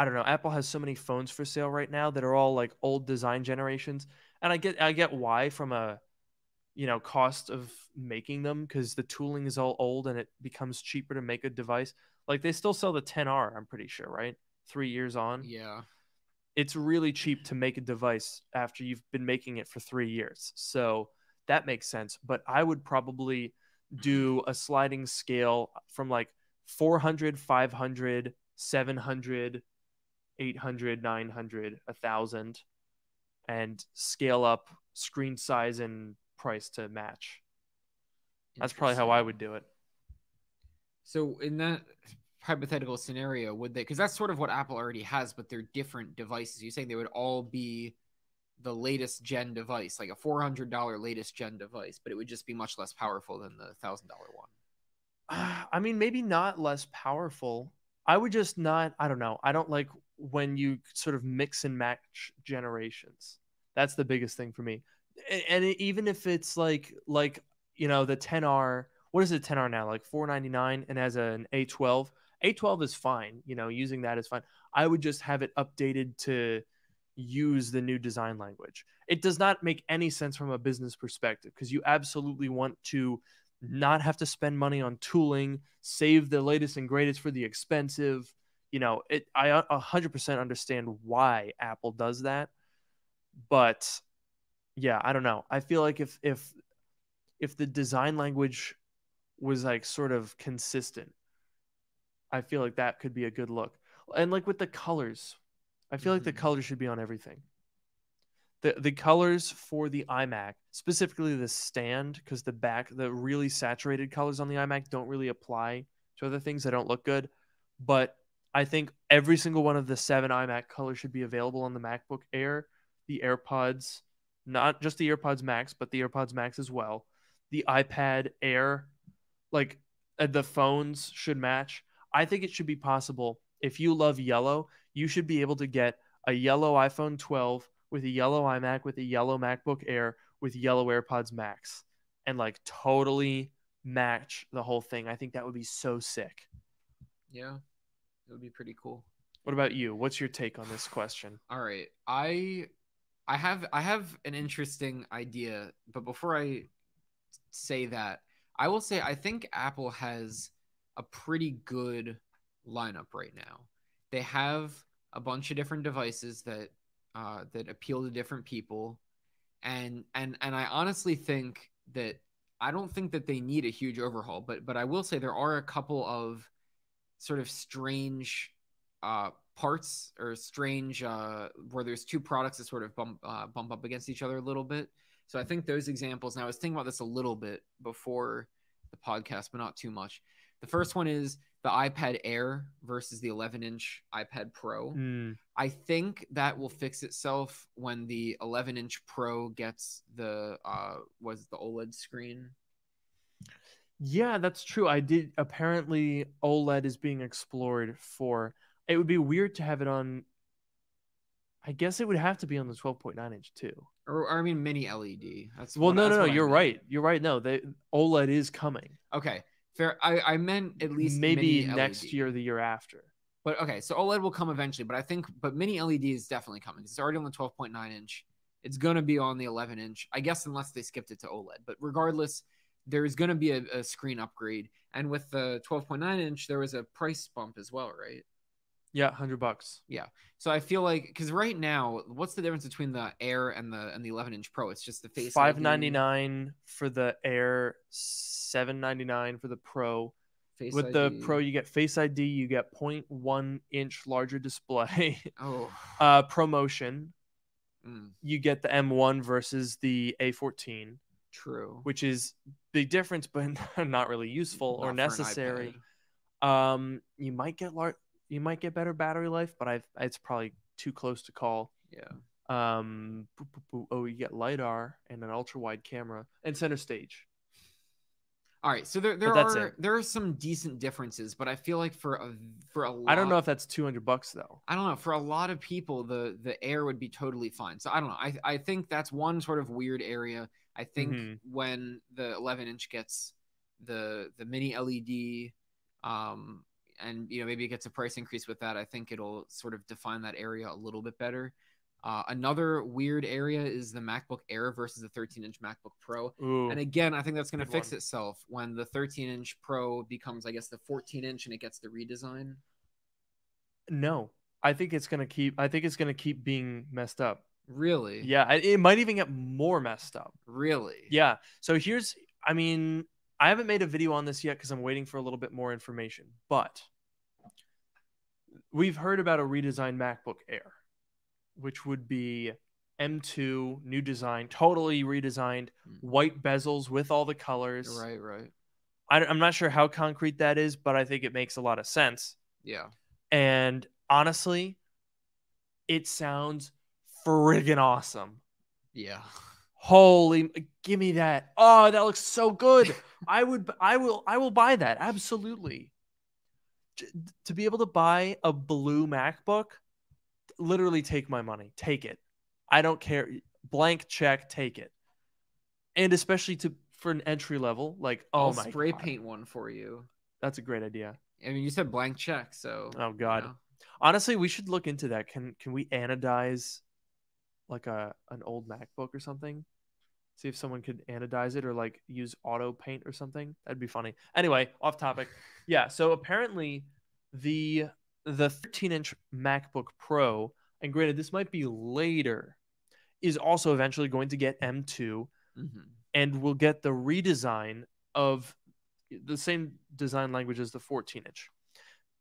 S1: I don't know. Apple has so many phones for sale right now that are all like old design generations, and I get I get why from a you know cost of making them because the tooling is all old and it becomes cheaper to make a device. Like they still sell the 10R, I'm pretty sure, right? Three years on,
S2: Yeah.
S1: it's really cheap to make a device after you've been making it for three years. So that makes sense. But I would probably do a sliding scale from like 400, 500, 700, 800, 900, 1000 and scale up screen size and price to match. That's probably how I would do it.
S2: So in that hypothetical scenario, would they? Because that's sort of what Apple already has, but they're different devices. you're saying they would all be the latest gen device, like a four hundred dollar latest gen device, but it would just be much less powerful than the thousand dollar one.
S1: I mean, maybe not less powerful. I would just not. I don't know. I don't like when you sort of mix and match generations. That's the biggest thing for me. And even if it's like like you know the 10R, what is it 10R now? Like 499 and as an A12. A12 is fine. You know, using that is fine. I would just have it updated to use the new design language. It does not make any sense from a business perspective because you absolutely want to not have to spend money on tooling, save the latest and greatest for the expensive. You know, it I 100% understand why Apple does that. But yeah, I don't know. I feel like if if if the design language was like sort of consistent, I feel like that could be a good look. And like with the colors, I feel mm-hmm. like the mm-hmm. colors should be on everything. The the colors for the iMac, specifically the stand, because the back, the really saturated colors on the iMac don't really apply to other things that don't look good. But I think every single one of the seven iMac colors should be available on the MacBook Air, the AirPods, not just the AirPods Max, but the AirPods Max as well, the iPad Air, like uh, the phones should match. I think it should be possible if you love yellow, you should be able to get a yellow iPhone 12 with a yellow iMac with a yellow MacBook Air with yellow AirPods Max and like totally match the whole thing. I think that would be so sick.
S2: Yeah. It would be pretty cool.
S1: What about you? What's your take on this question?
S2: All right. I I have I have an interesting idea, but before I say that, I will say I think Apple has a pretty good lineup right now. They have a bunch of different devices that uh, that appeal to different people, and and and I honestly think that I don't think that they need a huge overhaul, but but I will say there are a couple of sort of strange uh, parts or strange uh, where there's two products that sort of bump uh, bump up against each other a little bit. So I think those examples. Now I was thinking about this a little bit before the podcast, but not too much. The first one is the iPad Air versus the 11 inch iPad Pro. Mm. I think that will fix itself when the 11 inch Pro gets the uh was the OLED screen.
S1: Yeah, that's true. I did apparently OLED is being explored for it would be weird to have it on I guess it would have to be on the 12.9 inch too.
S2: Or, or I mean mini LED.
S1: That's well, what, no, no, no. You're right. You're right. No, the OLED is coming.
S2: Okay, Fair. I, I meant at least
S1: maybe next year, the year after.
S2: But okay, so OLED will come eventually. But I think, but mini LED is definitely coming. It's already on the 12.9 inch. It's gonna be on the 11 inch. I guess unless they skipped it to OLED. But regardless, there's gonna be a, a screen upgrade. And with the 12.9 inch, there was a price bump as well, right?
S1: Yeah, hundred bucks.
S2: Yeah. So I feel like because right now, what's the difference between the Air and the and the 11 inch Pro? It's just the face.
S1: Five ninety nine for the Air, seven ninety nine for the Pro. Face With ID. the Pro, you get Face ID, you get 0.1 inch larger display.
S2: Oh.
S1: uh, promotion. Mm. You get the M1 versus the A14.
S2: True.
S1: Which is big difference, but not really useful not or necessary. Um, you might get large you might get better battery life, but I it's probably too close to call.
S2: Yeah.
S1: Um. Oh, you get lidar and an ultra wide camera and center stage.
S2: All right, so there there are it. there are some decent differences, but I feel like for a for a lot, I
S1: don't know if that's two hundred bucks though.
S2: I don't know. For a lot of people, the the air would be totally fine. So I don't know. I I think that's one sort of weird area. I think mm-hmm. when the 11 inch gets the the mini LED, um, and you know maybe it gets a price increase with that. I think it'll sort of define that area a little bit better. Uh, another weird area is the MacBook Air versus the 13 inch MacBook Pro.
S1: Ooh,
S2: and again, I think that's going to fix one. itself when the 13 inch Pro becomes, I guess, the 14 inch and it gets the redesign.
S1: No, I think it's going to keep. I think it's going to keep being messed up.
S2: Really?
S1: Yeah, it might even get more messed up.
S2: Really?
S1: Yeah. So here's, I mean, I haven't made a video on this yet because I'm waiting for a little bit more information, but we've heard about a redesigned MacBook Air, which would be M2, new design, totally redesigned,
S2: Mm.
S1: white bezels with all the colors.
S2: Right. Right.
S1: I, I'm not sure how concrete that is, but I think it makes a lot of sense.
S2: Yeah.
S1: And honestly, it sounds friggin' awesome.
S2: Yeah.
S1: Holy, give me that. Oh, that looks so good. I would, I will, I will buy that. Absolutely. To be able to buy a blue MacBook, literally take my money. Take it. I don't care. Blank check, take it. And especially to for an entry level, like oh
S2: I'll
S1: my
S2: spray
S1: God.
S2: paint one for you.
S1: That's a great idea.
S2: I mean, you said blank check, so.
S1: Oh
S2: you
S1: God.
S2: know.
S1: Honestly, we should look into that. Can can we anodize like a an old MacBook or something? See if someone could anodize it or like use auto paint or something. That'd be funny. Anyway, off topic. Yeah, so apparently the the 13 inch MacBook Pro, and granted this might be later, is also eventually going to get M2
S2: Mhm.
S1: and will get the redesign of the same design language as the 14 inch.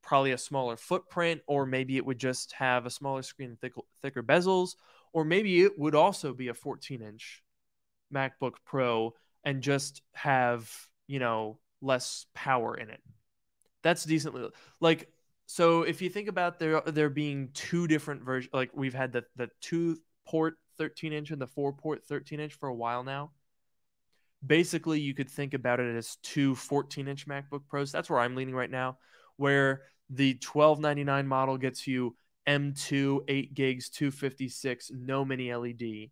S1: Probably a smaller footprint, or maybe it would just have a smaller screen and thick, thicker bezels, or maybe it would also be a 14 inch MacBook Pro and just have, you know, less power in it. That's decently like so if you think about there there being two different versions like we've had the the two port 13 inch and the four port 13 inch for a while now basically you could think about it as two 14 inch macbook pros that's where i'm leaning right now where the 1299 model gets you m2 8 gigs 256 no mini led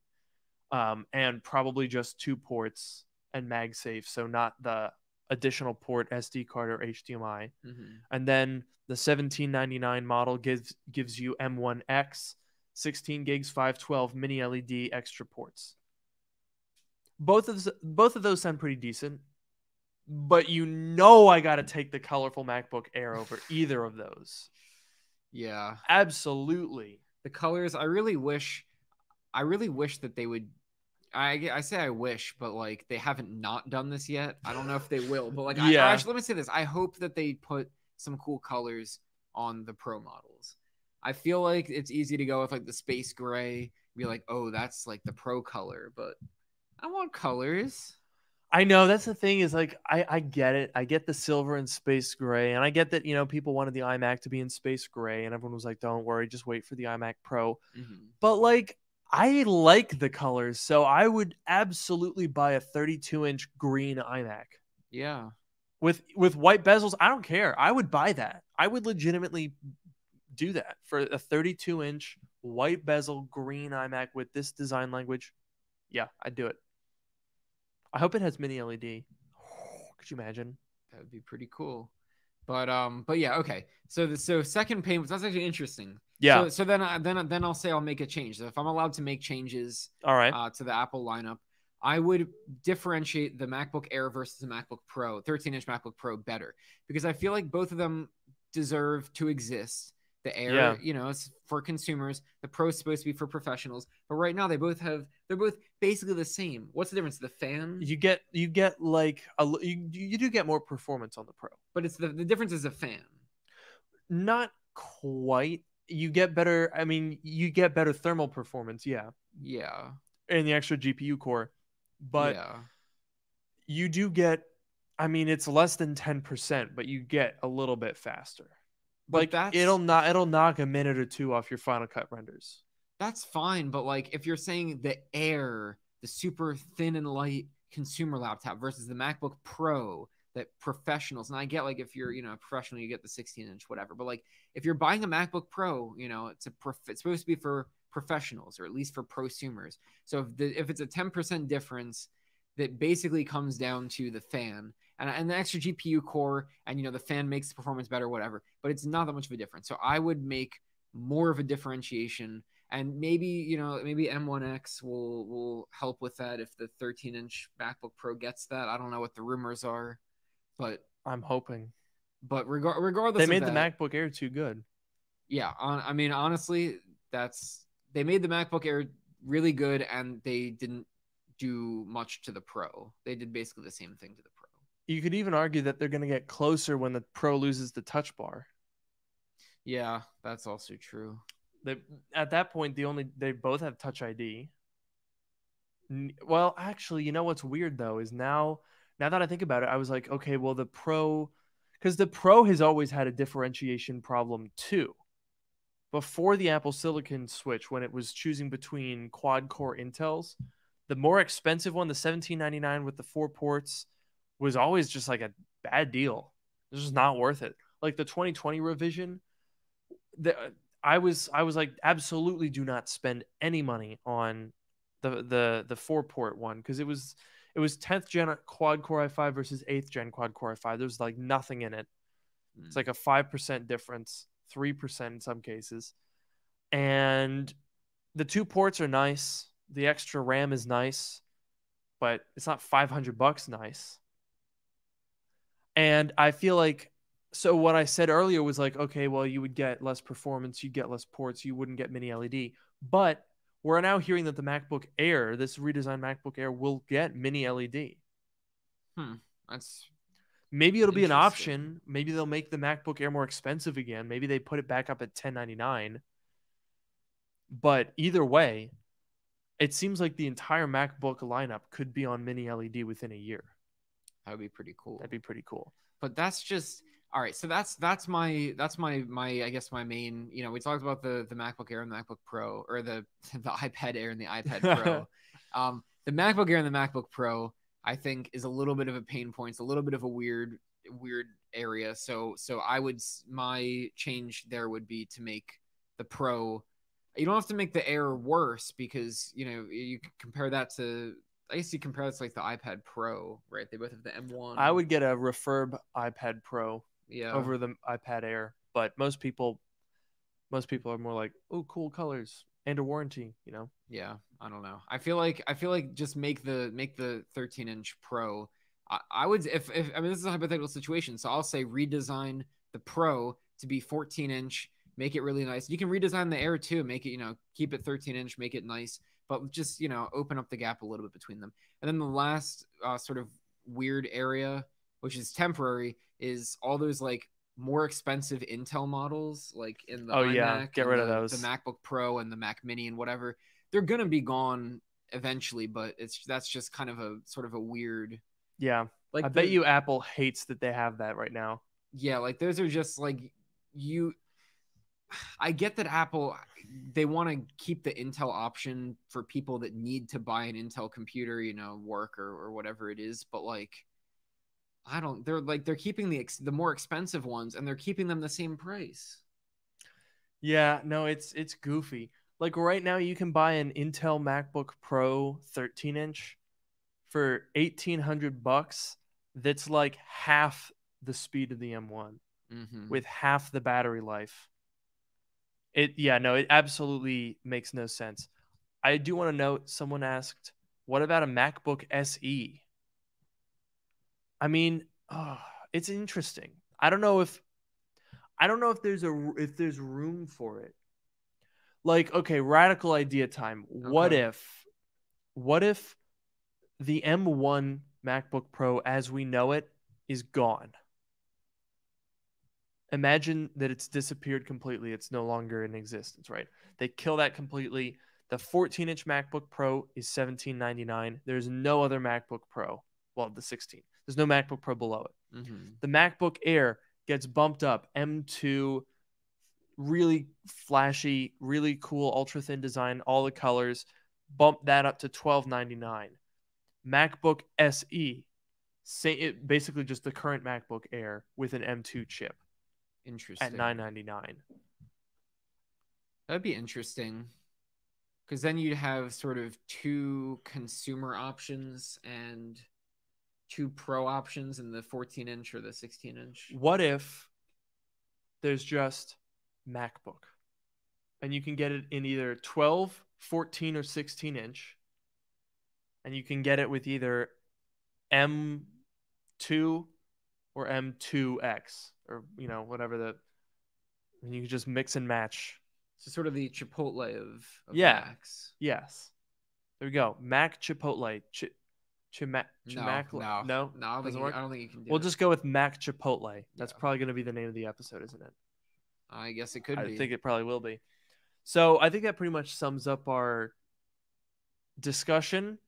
S1: um, and probably just two ports and magsafe so not the additional port sd card or hdmi
S2: Mhm.
S1: and then the 1799 model gives gives you M1X, 16 gigs, 512 mini LED extra ports. Both of both of those sound pretty decent, but you know I got to take the colorful MacBook Air over either of those.
S2: Yeah.
S1: Absolutely.
S2: the colors i really wish i really wish that they would I, I say I wish, but like they haven't not done this yet. I don't know if they will, but like, I,
S1: Yeah.
S2: actually, let me say this: I hope that they put some cool colors on the pro models. I feel like it's easy to go with like the space gray, be like, oh, that's like the pro color, but I want colors.
S1: I know that's the thing is like I I get it. I get the silver and space gray, and I get that you know people wanted the iMac to be in space gray, and everyone was like, "Don't worry, just wait for the iMac Pro."
S2: Mhm.
S1: but like I like the colors, so I would absolutely buy a 32 inch green iMac
S2: Yeah,
S1: with with white bezels. I don't care. I would buy that. I would legitimately do that for a 32 inch white bezel green iMac with this design language. Yeah, I'd do it. I hope it has mini LED. Could you imagine?
S2: that would be pretty cool. But um, but yeah, okay. So the so second payment that's actually interesting.
S1: Yeah.
S2: So, so then I, then then I'll say I'll make a change. So if I'm allowed to make changes
S1: All right.
S2: uh, to the Apple lineup, I would differentiate the MacBook Air versus the MacBook Pro, 13 inch MacBook Pro better because I feel like both of them deserve to exist. The Air,
S1: Yeah.
S2: you know, it's for consumers. The Pro is supposed to be for professionals. But right now, they both have, they're both basically the same. What's the difference? The fan,
S1: you get you get like a you, you do get more performance on the Pro.
S2: but it's the, the difference is a fan.
S1: not quite you get better i mean you get better thermal performance yeah
S2: Yeah.
S1: and the extra gpu core but
S2: yeah.
S1: you do get i mean it's less than 10% but you get a little bit faster
S2: But
S1: like
S2: that,
S1: it'll not it'll knock a minute or two off your final cut renders
S2: That's fine, but like if you're saying the Air, the super thin and light consumer laptop versus the MacBook Pro that professionals, and I get like if you're you know a professional, you get the 16 inch whatever, but like if you're buying a MacBook Pro, you know it's a prof- it's supposed to be for professionals or at least for prosumers. So if the, if it's a 10% difference, that basically comes down to the fan and, and the extra GPU core, and you know the fan makes the performance better, whatever. But it's not that much of a difference. So I would make more of a differentiation and maybe you know maybe M1X will will help with that if the 13 inch MacBook Pro gets that. I don't know what the rumors are, but
S1: i'm hoping
S2: but regar- regardless,
S1: they made the macbook air too good
S2: Yeah, on, I mean honestly, that's they made the MacBook Air really good, and they didn't do much to the Pro. They did basically the same thing to the.
S1: You could even argue that they're going to get closer when the Pro loses the touch bar.
S2: Yeah, that's also true.
S1: They, at that point, the only they both have Touch ID. Well, actually, you know what's weird though is now now that I think about it, I was like, okay, well the Pro, because the Pro has always had a differentiation problem too. Before the Apple Silicon switch, when it was choosing between quad core Intels, the more expensive one, the 1799 with the four ports, was always just like a bad deal. It's just not worth it. Like the 2020 revision, the I was I was like absolutely do not spend any money on the the the four port one because it was it was 10th gen quad core i5 versus 8th gen quad core i5 there's like nothing in it. It's like a 5% difference 3% in some cases. And the two ports are nice. The extra ram is nice but it's not 500 bucks nice and i feel like so what i said earlier was like okay well you would get less performance you'd get less ports you wouldn't get mini led but we're now hearing that the macbook air this redesigned macbook air will get mini led Hmm.
S2: That's
S1: maybe it'll be an option. Maybe they'll make the macbook air more expensive again. Maybe they put it back up at 1099 but either way it seems like the entire macbook lineup could be on mini led within a year
S2: that would be pretty cool.
S1: that'd be pretty cool.
S2: But that's just all right so that's that's my that's my my i guess my main you know we talked about the the macbook air and the macbook pro or the the ipad air and the ipad pro. Um the macbook air and the macbook pro i think is a little bit of a pain point. It's a little bit of a weird weird area. So so i would my change there would be to make the pro. You don't have to make the air worse because you know you can compare that to i guess you compare to like the ipad pro right they both have the m1
S1: i would get a refurb ipad pro
S2: yeah
S1: over the ipad air but most people most people are more like oh cool colors and a warranty you know
S2: Yeah, I don't know. I feel like I feel like just make the make the 13 inch Pro. I, I would if if I mean this is a hypothetical situation, so I'll say redesign the Pro to be 14 inch, make it really nice. You can redesign the Air too, make it you know keep it 13 inch, make it nice, but just you know open up the gap a little bit between them. And then the last uh, sort of weird area, which is temporary, is all those like more expensive Intel models, like in the
S1: Oh, yeah, get rid of those.
S2: the MacBook Pro and the Mac Mini and whatever they're gonna be gone eventually, but it's that's just kind of a sort of a weird
S1: yeah
S2: like
S1: i bet you apple hates that they have that right now
S2: yeah like those are just like you I get that Apple they want to keep the Intel option for people that need to buy an Intel computer, you know, work or, or whatever it is, but like I don't they're like they're keeping the ex, the more expensive ones and they're keeping them the same price.
S1: Yeah, no, it's it's goofy. Like right now, you can buy an Intel MacBook Pro 13 inch for 1800 bucks. That's like half the speed of the M1
S2: Mm-hmm.
S1: with half the battery life. It yeah, no, it absolutely makes no sense. I do want to note someone asked, "What about a MacBook SE?" I mean, oh, it's interesting. I don't know if I don't know if there's a if there's room for it. Like, okay, radical idea time. What if what if the M1 MacBook Pro as we know it is gone? Imagine that it's disappeared completely. It's no longer in existence, right? They kill that completely. The 14 inch MacBook Pro is 1799. There's no other MacBook Pro. Well, the 16. There's no MacBook Pro below it.
S2: Mm-hmm.
S1: The MacBook Air gets bumped up. M2, really flashy, really cool, ultra thin design, all the colors. Bump that up to 1299. MacBook SE, say it basically just the current MacBook Air with an M2 chip
S2: Interesting.
S1: at 999.
S2: That'd be interesting. Because then you'd have sort of two consumer options and two pro options in the 14 inch or the 16 inch.
S1: What if there's just MacBook and you can get it in either 12, 14, or 16 inch, and you can get it with either M2 or M2X or, you know, whatever the, and you can just mix and match
S2: So sort of the Chipotle of, of
S1: Yeah.
S2: Macs.
S1: Yes. There we go. Mac Chipotle. Ch- Chimac.
S2: No, no,
S1: no.
S2: no. I don't, think
S1: doesn't
S2: you,
S1: work?
S2: I don't think you can do
S1: We'll
S2: it.
S1: just go with Mac Chipotle. That's
S2: Yeah.
S1: probably going to be the name of the episode, isn't it?
S2: I guess it could be.
S1: I
S2: be.
S1: think it probably will be. So I think that pretty much sums up our discussion.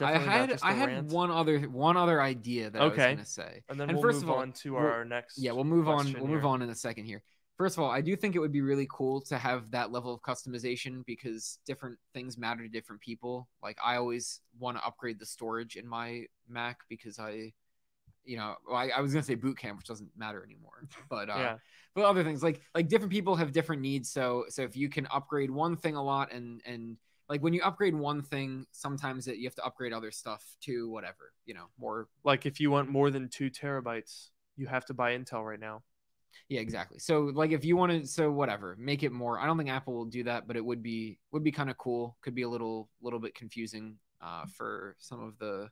S2: I had I had
S1: rant.
S2: one other one other idea that I was gonna say.
S1: and then
S2: and
S1: we'll
S2: first
S1: move
S2: of all,
S1: on to our next.
S2: Yeah, we'll move on. We'll move on in a second here. First of all, I do think it would be really cool to have that level of customization because different things matter to different people. Like I always want to upgrade the storage in my Mac because I, you know, I, I was gonna say boot camp, which doesn't matter anymore. But uh,
S1: Yeah.
S2: but other things like like different people have different needs. So so if you can upgrade one thing a lot and and like when you upgrade one thing, sometimes it, you have to upgrade other stuff too. Whatever, you know, more
S1: Like if you want more than two terabytes, you have to buy Intel right now.
S2: Yeah, exactly. So like if you want to so whatever, make it more I don't think Apple will do that, but it would be would be kind of cool. Could be a little little bit confusing uh for some of the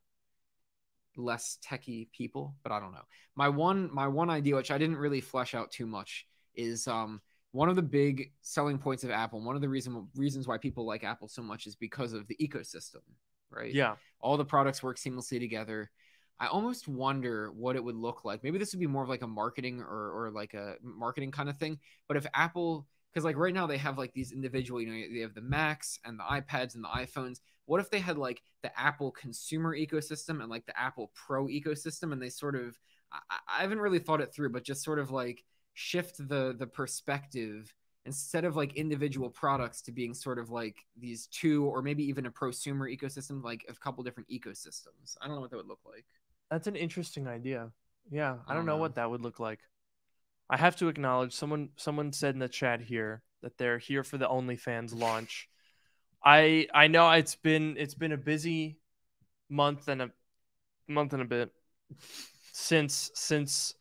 S2: less techie people, but I don't know. My one my one idea which I didn't really flesh out too much is um one of the big selling points of Apple, one of the reason reasons why people like Apple so much is because of the ecosystem, right?
S1: Yeah.
S2: all the products work seamlessly together. I almost wonder what it would look like. Maybe this would be more of like a marketing or, or like a marketing kind of thing. But if Apple, because like right now they have like these individual, you know, they have the Macs and the iPads and the iPhones. What if they had like the Apple consumer ecosystem and like the Apple Pro ecosystem, and they sort of, I, I haven't really thought it through, but just sort of like shift the the perspective instead of like individual products to being sort of like these two or maybe even a prosumer ecosystem like a couple different ecosystems i don't know what that would look like
S1: That's an interesting idea. Yeah, I
S2: I
S1: don't know
S2: know.
S1: what that would look like. I have to acknowledge someone someone said in the chat here that they're here for the OnlyFans launch. I I know it's been it's been a busy month and a month and a bit since since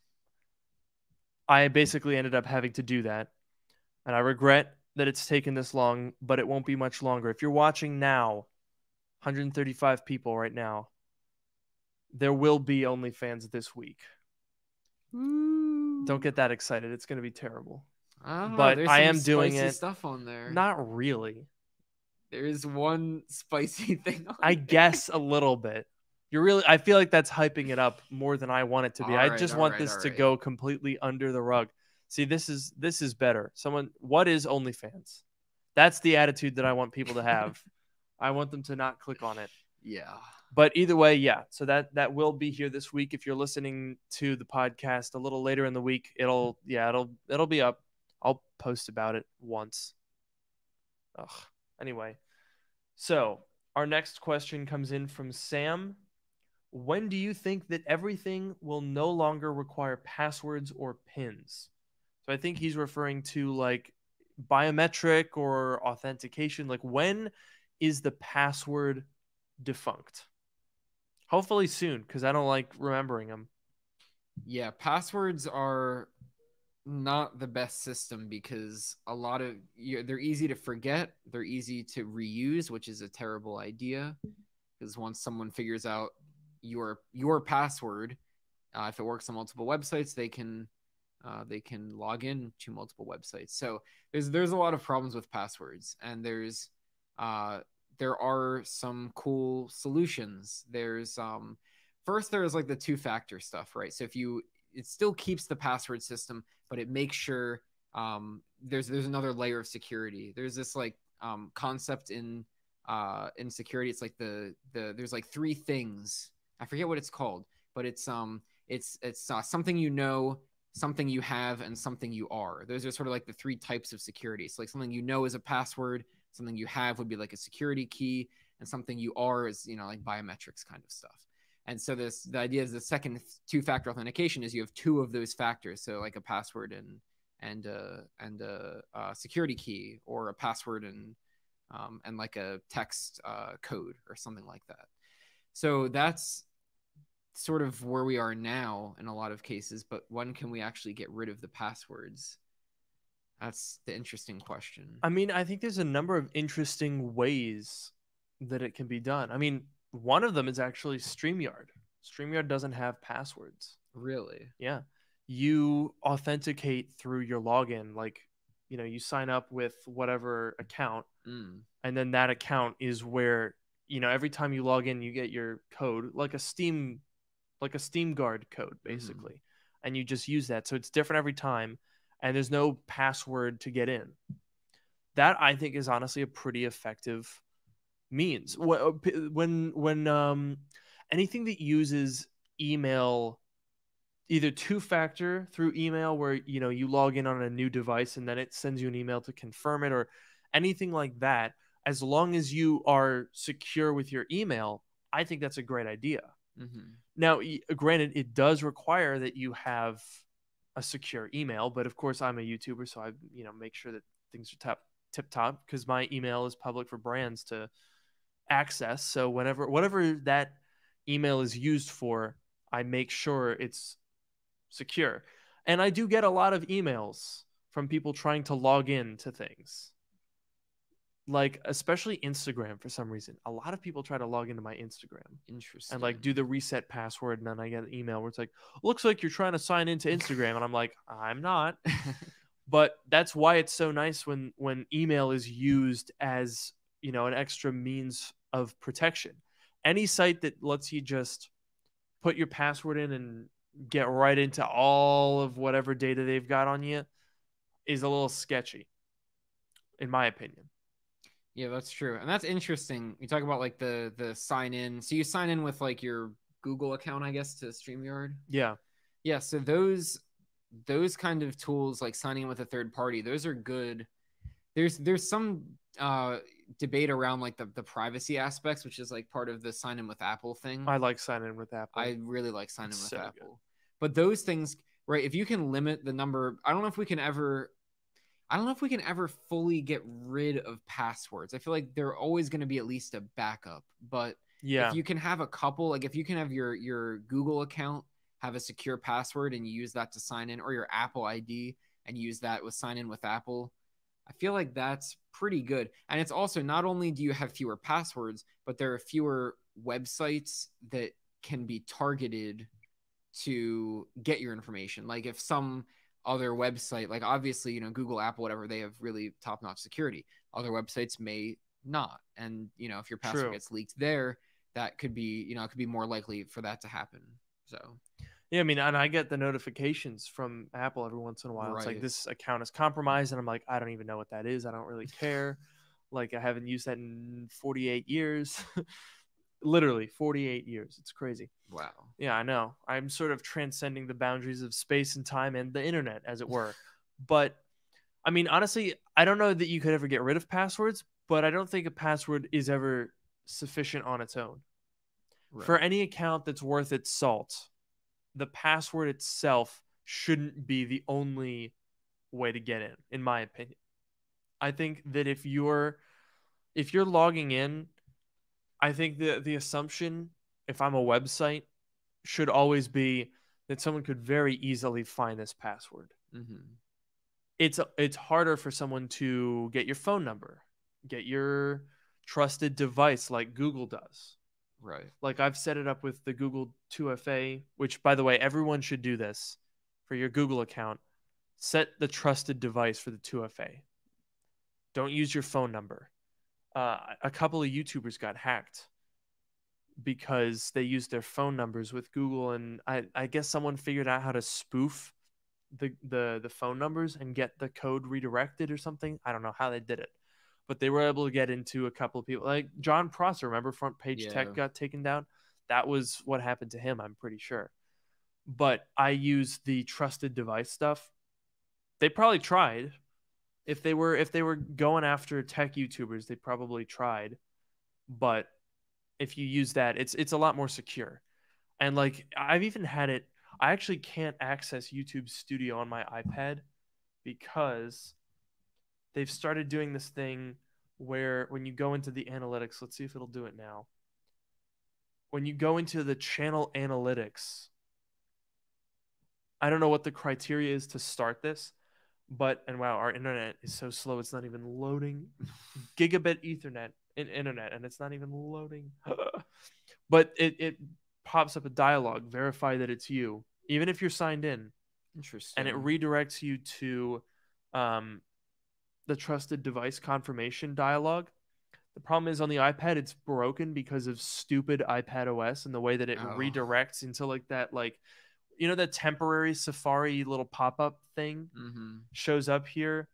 S1: I basically ended up having to do that. And I regret that it's taken this long, but it won't be much longer. If you're watching now, 135 people right now, there will be OnlyFans this week. Don't get that excited. It's going to be terrible.
S2: I
S1: but I am doing it-
S2: stuff on there
S1: Not really.
S2: there is one spicy thing on
S1: I guess a little bit. You're really I feel like that's hyping it up more than I want it to be. I just want
S2: alright,
S1: this to
S2: alright.
S1: go completely under the rug. See, this is this is better. Someone what is OnlyFans? That's the attitude that I want people to have. I want them to not click on it.
S2: yeah
S1: But either way, yeah. So that that will be here this week. If you're listening to the podcast a little later in the week, it'll yeah, it'll it'll be up. I'll post about it once. Ugh. Anyway, so our next question comes in from Sam. When do you think that everything will no longer require passwords or pins? So I think he's referring to like biometric or authentication. Like when is the password defunct? Hopefully soon, because I don't like remembering them.
S2: yeah passwords are not the best system because a lot of you they're easy to forget they're easy to reuse which is a terrible idea because once someone figures out your your password uh, if it works on multiple websites they can uh, they can log in to multiple websites so there's there's a lot of problems with passwords and there's uh, there are some cool solutions there's um first there's like the two factor stuff right so if you it still keeps the password system but it makes sure um, there's there's another layer of security. There's this like um, concept in uh, in security. It's like the the there's like three things. I forget what it's called, but it's um it's it's uh, something you know, something you have, and something you are. Those are sort of like the three types of security. So like something you know is a password, something you have would be like a security key, and something you are is you know like biometrics kind of stuff. And so this the idea is the second two-factor authentication is you have two of those factors, so like a password and and uh, and a, uh security key or a password and um, and like a text uh, code or something like that. So that's sort of where we are now in a lot of cases. But when can we actually get rid of the passwords? That's the interesting question.
S1: I mean, I think there's a number of interesting ways that it can be done. I mean, one of them is actually StreamYard. StreamYard doesn't have passwords.
S2: Really?
S1: Yeah. You authenticate through your login. Like you know you sign up with whatever account
S2: Mm.
S1: and then that account is where you know every time you log in you get your code like a steam like a steam guard code basically and you just use that. So it's different every time and there's no password to get in. That i think is honestly a pretty effective means. Wh- when when um anything that uses email either two factor through email where you know you log in on a new device and then it sends you an email to confirm it or anything like that as long as you are secure with your email i think that's a great idea
S2: hmm
S1: now granted it does require that you have a secure email but of course i'm a youtuber so i you know make sure that things are top tip top because my email is public for brands to access. So whenever whatever that email is used for i make sure it's secure. And i do get a lot of emails from people trying to log in to things like especially instagram for some reason a lot of people try to log into my instagram
S2: Interesting.
S1: and like do the reset password and then i get an email where it's like looks like you're trying to sign into instagram and i'm like i'm not. But that's why it's so nice when when email is used as you know an extra means of protection. Any site that lets you just put your password in and get right into all of whatever data they've got on you is a little sketchy in my opinion
S2: Yeah, that's true. And that's interesting. You talk about like the the sign in. So you sign in with like your Google account, I guess, to StreamYard.
S1: yeah
S2: Yeah, so those those kind of tools like signing in with a third party, those are good. There's there's some uh debate around like the, the privacy aspects, which is like part of the sign in with Apple thing.
S1: i like signing in with apple
S2: I really like signing with
S1: So good.
S2: Apple. But those things, right? If you can limit the number, I don't know if we can ever. I don't know if we can ever fully get rid of passwords. I feel like they're always going to be at least a backup. But
S1: yeah
S2: if you can have a couple, like if you can have your your Google account have a secure password and you use that to sign in, or your Apple ID and use that with sign in with Apple, I feel like that's pretty good. And it's also not only do you have fewer passwords, but there are fewer websites that can be targeted to get your information. Like if some other website, like obviously, you know, Google, Apple, whatever, they have really top notch security. Other websites may not. And, you know, if your password
S1: True.
S2: gets leaked there, that could be, you know, it could be more likely for that to happen. So,
S1: Yeah, I mean, and I get the notifications from Apple every once in a while. It's like this account is compromised, and I'm like, I don't even know what that is. I don't really care. like I haven't used that in 48 years. Literally 48 years. It's crazy.
S2: wow.
S1: Yeah, I know. I'm sort of transcending the boundaries of space and time and the internet, as it were. but I mean, honestly, I don't know that you could ever get rid of passwords, but I don't think a password is ever sufficient on its own for any account that's worth its salt, the password itself shouldn't be the only way to get in, in my opinion. I think that if you're if you're logging in, I think the the assumption, if I'm a website, should always be that someone could very easily find this password.
S2: hmm
S1: It's it's harder for someone to get your phone number, get your trusted device like Google does
S2: Right.
S1: like I've set it up with the Google 2FA, which by the way, everyone should do this for your Google account. Set the trusted device for the 2FA. Don't use your phone number. Uh, a couple of YouTubers got hacked because they used their phone numbers with Google, and I, I guess someone figured out how to spoof the, the the phone numbers and get the code redirected or something. I don't know how they did it, but they were able to get into a couple of people like Jon Prosser. Remember, Front Page
S2: Yeah.
S1: Tech got taken down. That was what happened to him. I'm pretty sure. But I use the trusted device stuff. They probably tried. If they were if they were going after tech YouTubers, they probably tried. But if you use that, it's it's a lot more secure. And like I've even had it I actually can't access YouTube Studio on my iPad because they've started doing this thing where when you go into the analytics, let's see if it'll do it now. When you go into the channel analytics, I don't know what the criteria is to start this, but and wow, our internet is so slow it's not even loading. Gigabit Ethernet in internet and it's not even loading. but it, it pops up a dialogue, verify that it's you, even if you're signed in
S2: Interesting.
S1: and it redirects you to um, the trusted device confirmation dialog. The problem is on the iPad, it's broken because of stupid iPad OS and the way that it
S2: Oh.
S1: redirects into like that, like, you know, that temporary Safari little pop up thing
S2: Mm-hmm.
S1: shows up here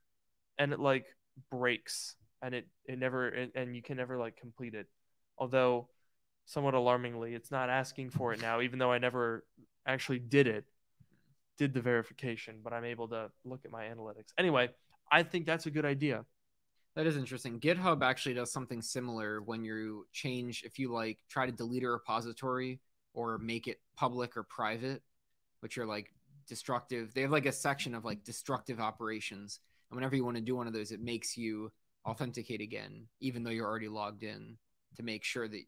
S1: and it like breaks and it, it never, and, and you can never like complete it. Although, somewhat alarmingly, it's not asking for it now, even though I never actually did it, did the verification, but I'm able to look at my analytics. Anyway, I think that's a good idea.
S2: That is interesting. GitHub actually does something similar when you change, if you like try to delete a repository or make it public or private, which are like destructive. They have like a section of like destructive operations. And whenever you want to do one of those, it makes you authenticate again, even though you're already logged in to make sure that,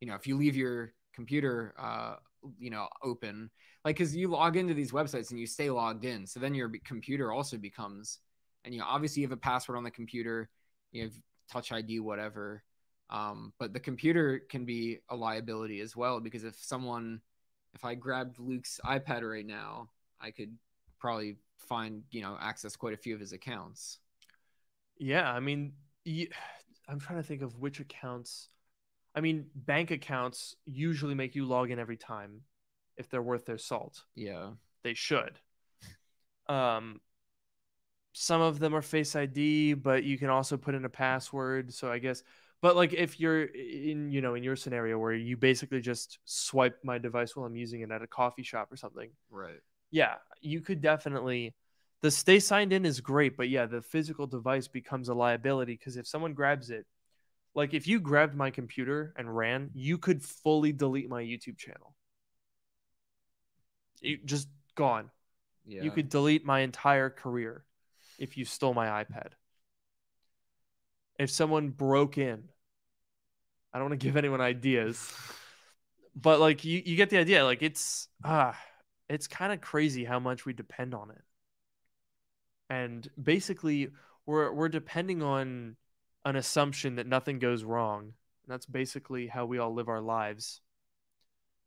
S2: you know, if you leave your computer, uh, you know, open, like, cause you log into these websites and you stay logged in. So then your computer also becomes and you know obviously you have a password on the computer you have touch id whatever um, but the computer can be a liability as well because if someone if i grabbed luke's ipad right now i could probably find you know access quite a few of his accounts
S1: Yeah, I mean, I'm trying to think of which accounts. I mean, bank accounts usually make you log in every time if they're worth their salt.
S2: yeah
S1: They should. Um, some of them are Face ID, but you can also put in a password. So I guess, but like if you're in, you know, in your scenario where you basically just swipe my device while I'm using it at a coffee shop or something,
S2: right
S1: yeah, you could definitely. The stay signed in is great, but yeah, the physical device becomes a liability because if someone grabs it, like if you grabbed my computer and ran, you could fully delete my YouTube channel. You just gone.
S2: yeah
S1: You could delete my entire career if you stole my iPad. If someone broke in, I don't want to give anyone ideas, but like you, you get the idea. Like it's ah, it's kind of crazy how much we depend on it, and basically we're we're depending on an assumption that nothing goes wrong. And that's basically how we all live our lives.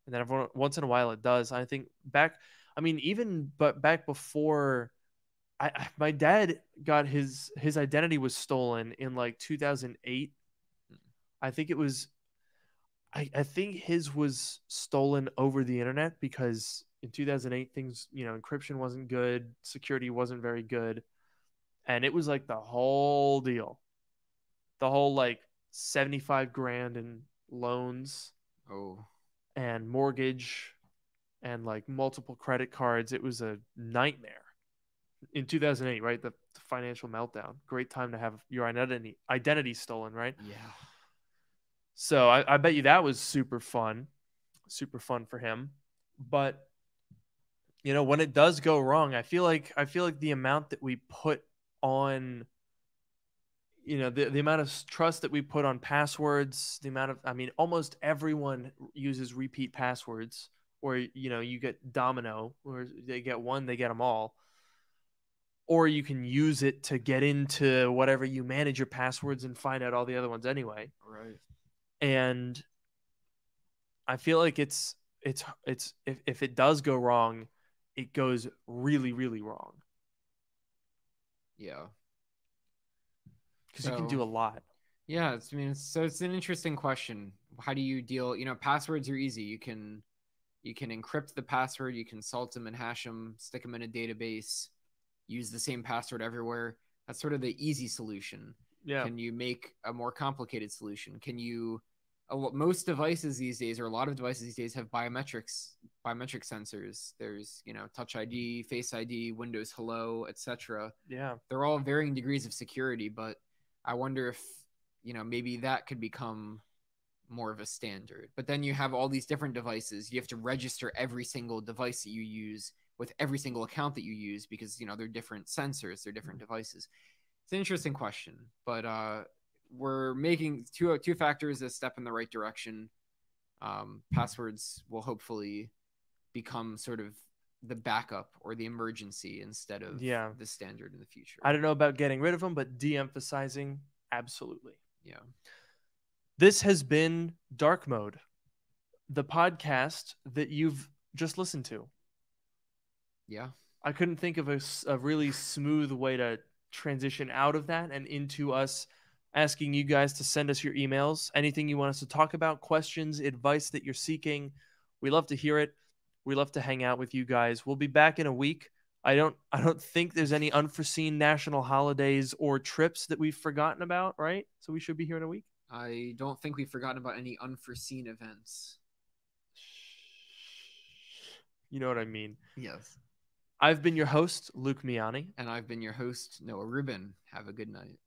S1: And then every once in a while it does. I think back I mean, even but back before, I- my dad got his his identity was stolen in like 2008. I think it was. I I think his was stolen over the internet because in 2008 things you know encryption wasn't good, security wasn't very good, and it was like the whole deal, the whole like 75 grand in loans
S2: oh
S1: and mortgage and like multiple credit cards. It was a nightmare in 2008, right? The, the financial meltdown. Great time to have your identity identity stolen, right?
S2: yeah
S1: So I, I bet you that was super fun, super fun for him. But you know, when it does go wrong, I feel like I feel like the amount that we put on you know the, the amount of trust that we put on passwords the amount of i mean almost everyone uses repeat passwords or you know you get domino where they get one they get them all. Or you can use it to get into whatever you manage your passwords and find out all the other ones anyway.
S2: Right
S1: and i feel like it's it's it's if, if it does go wrong it goes really really wrong
S2: yeah
S1: because you can do a lot
S2: Yeah, it's, I mean, it's, so it's an interesting question. How do you deal? You know, passwords are easy. You can you can encrypt the password, you can salt them and hash them, stick them in a database, use the same password everywhere. That's sort of the easy solution.
S1: Yeah
S2: Can you make a more complicated solution? Can you? Most devices these days, or a lot of devices these days, have biometrics, biometric sensors. There's you know Touch ID, Face ID, Windows Hello, etc
S1: yeah
S2: they're all varying degrees of security, but I wonder if you know maybe that could become more of a standard. But then you have all these different devices. You have to register every single device that you use with every single account that you use because you know they're different sensors, they're different mm-hmm. devices. It's an interesting question, but uh, we're making two two factors a step in the right direction. Um, passwords will hopefully become sort of the backup or the emergency instead of
S1: Yeah.
S2: the standard in the future.
S1: I don't know about getting rid of them, but de-emphasizing absolutely.
S2: yeah.
S1: This has been Dark Mode, the podcast that you've just listened to.
S2: Yeah.
S1: I couldn't think of a, a really smooth way to transition out of that and into us asking you guys to send us your emails. Anything you want us to talk about, questions, advice that you're seeking. We love to hear it. We love to hang out with you guys. We'll be back in a week. I don't I don't think there's any unforeseen national holidays or trips that we've forgotten about, right? So we should be here in a week.
S2: I don't think we've forgotten about any unforeseen events.
S1: You know what I mean.
S2: Yes.
S1: I've been your host, Luke Miani.
S2: And I've been your host, Noah Rubin. Have a good night.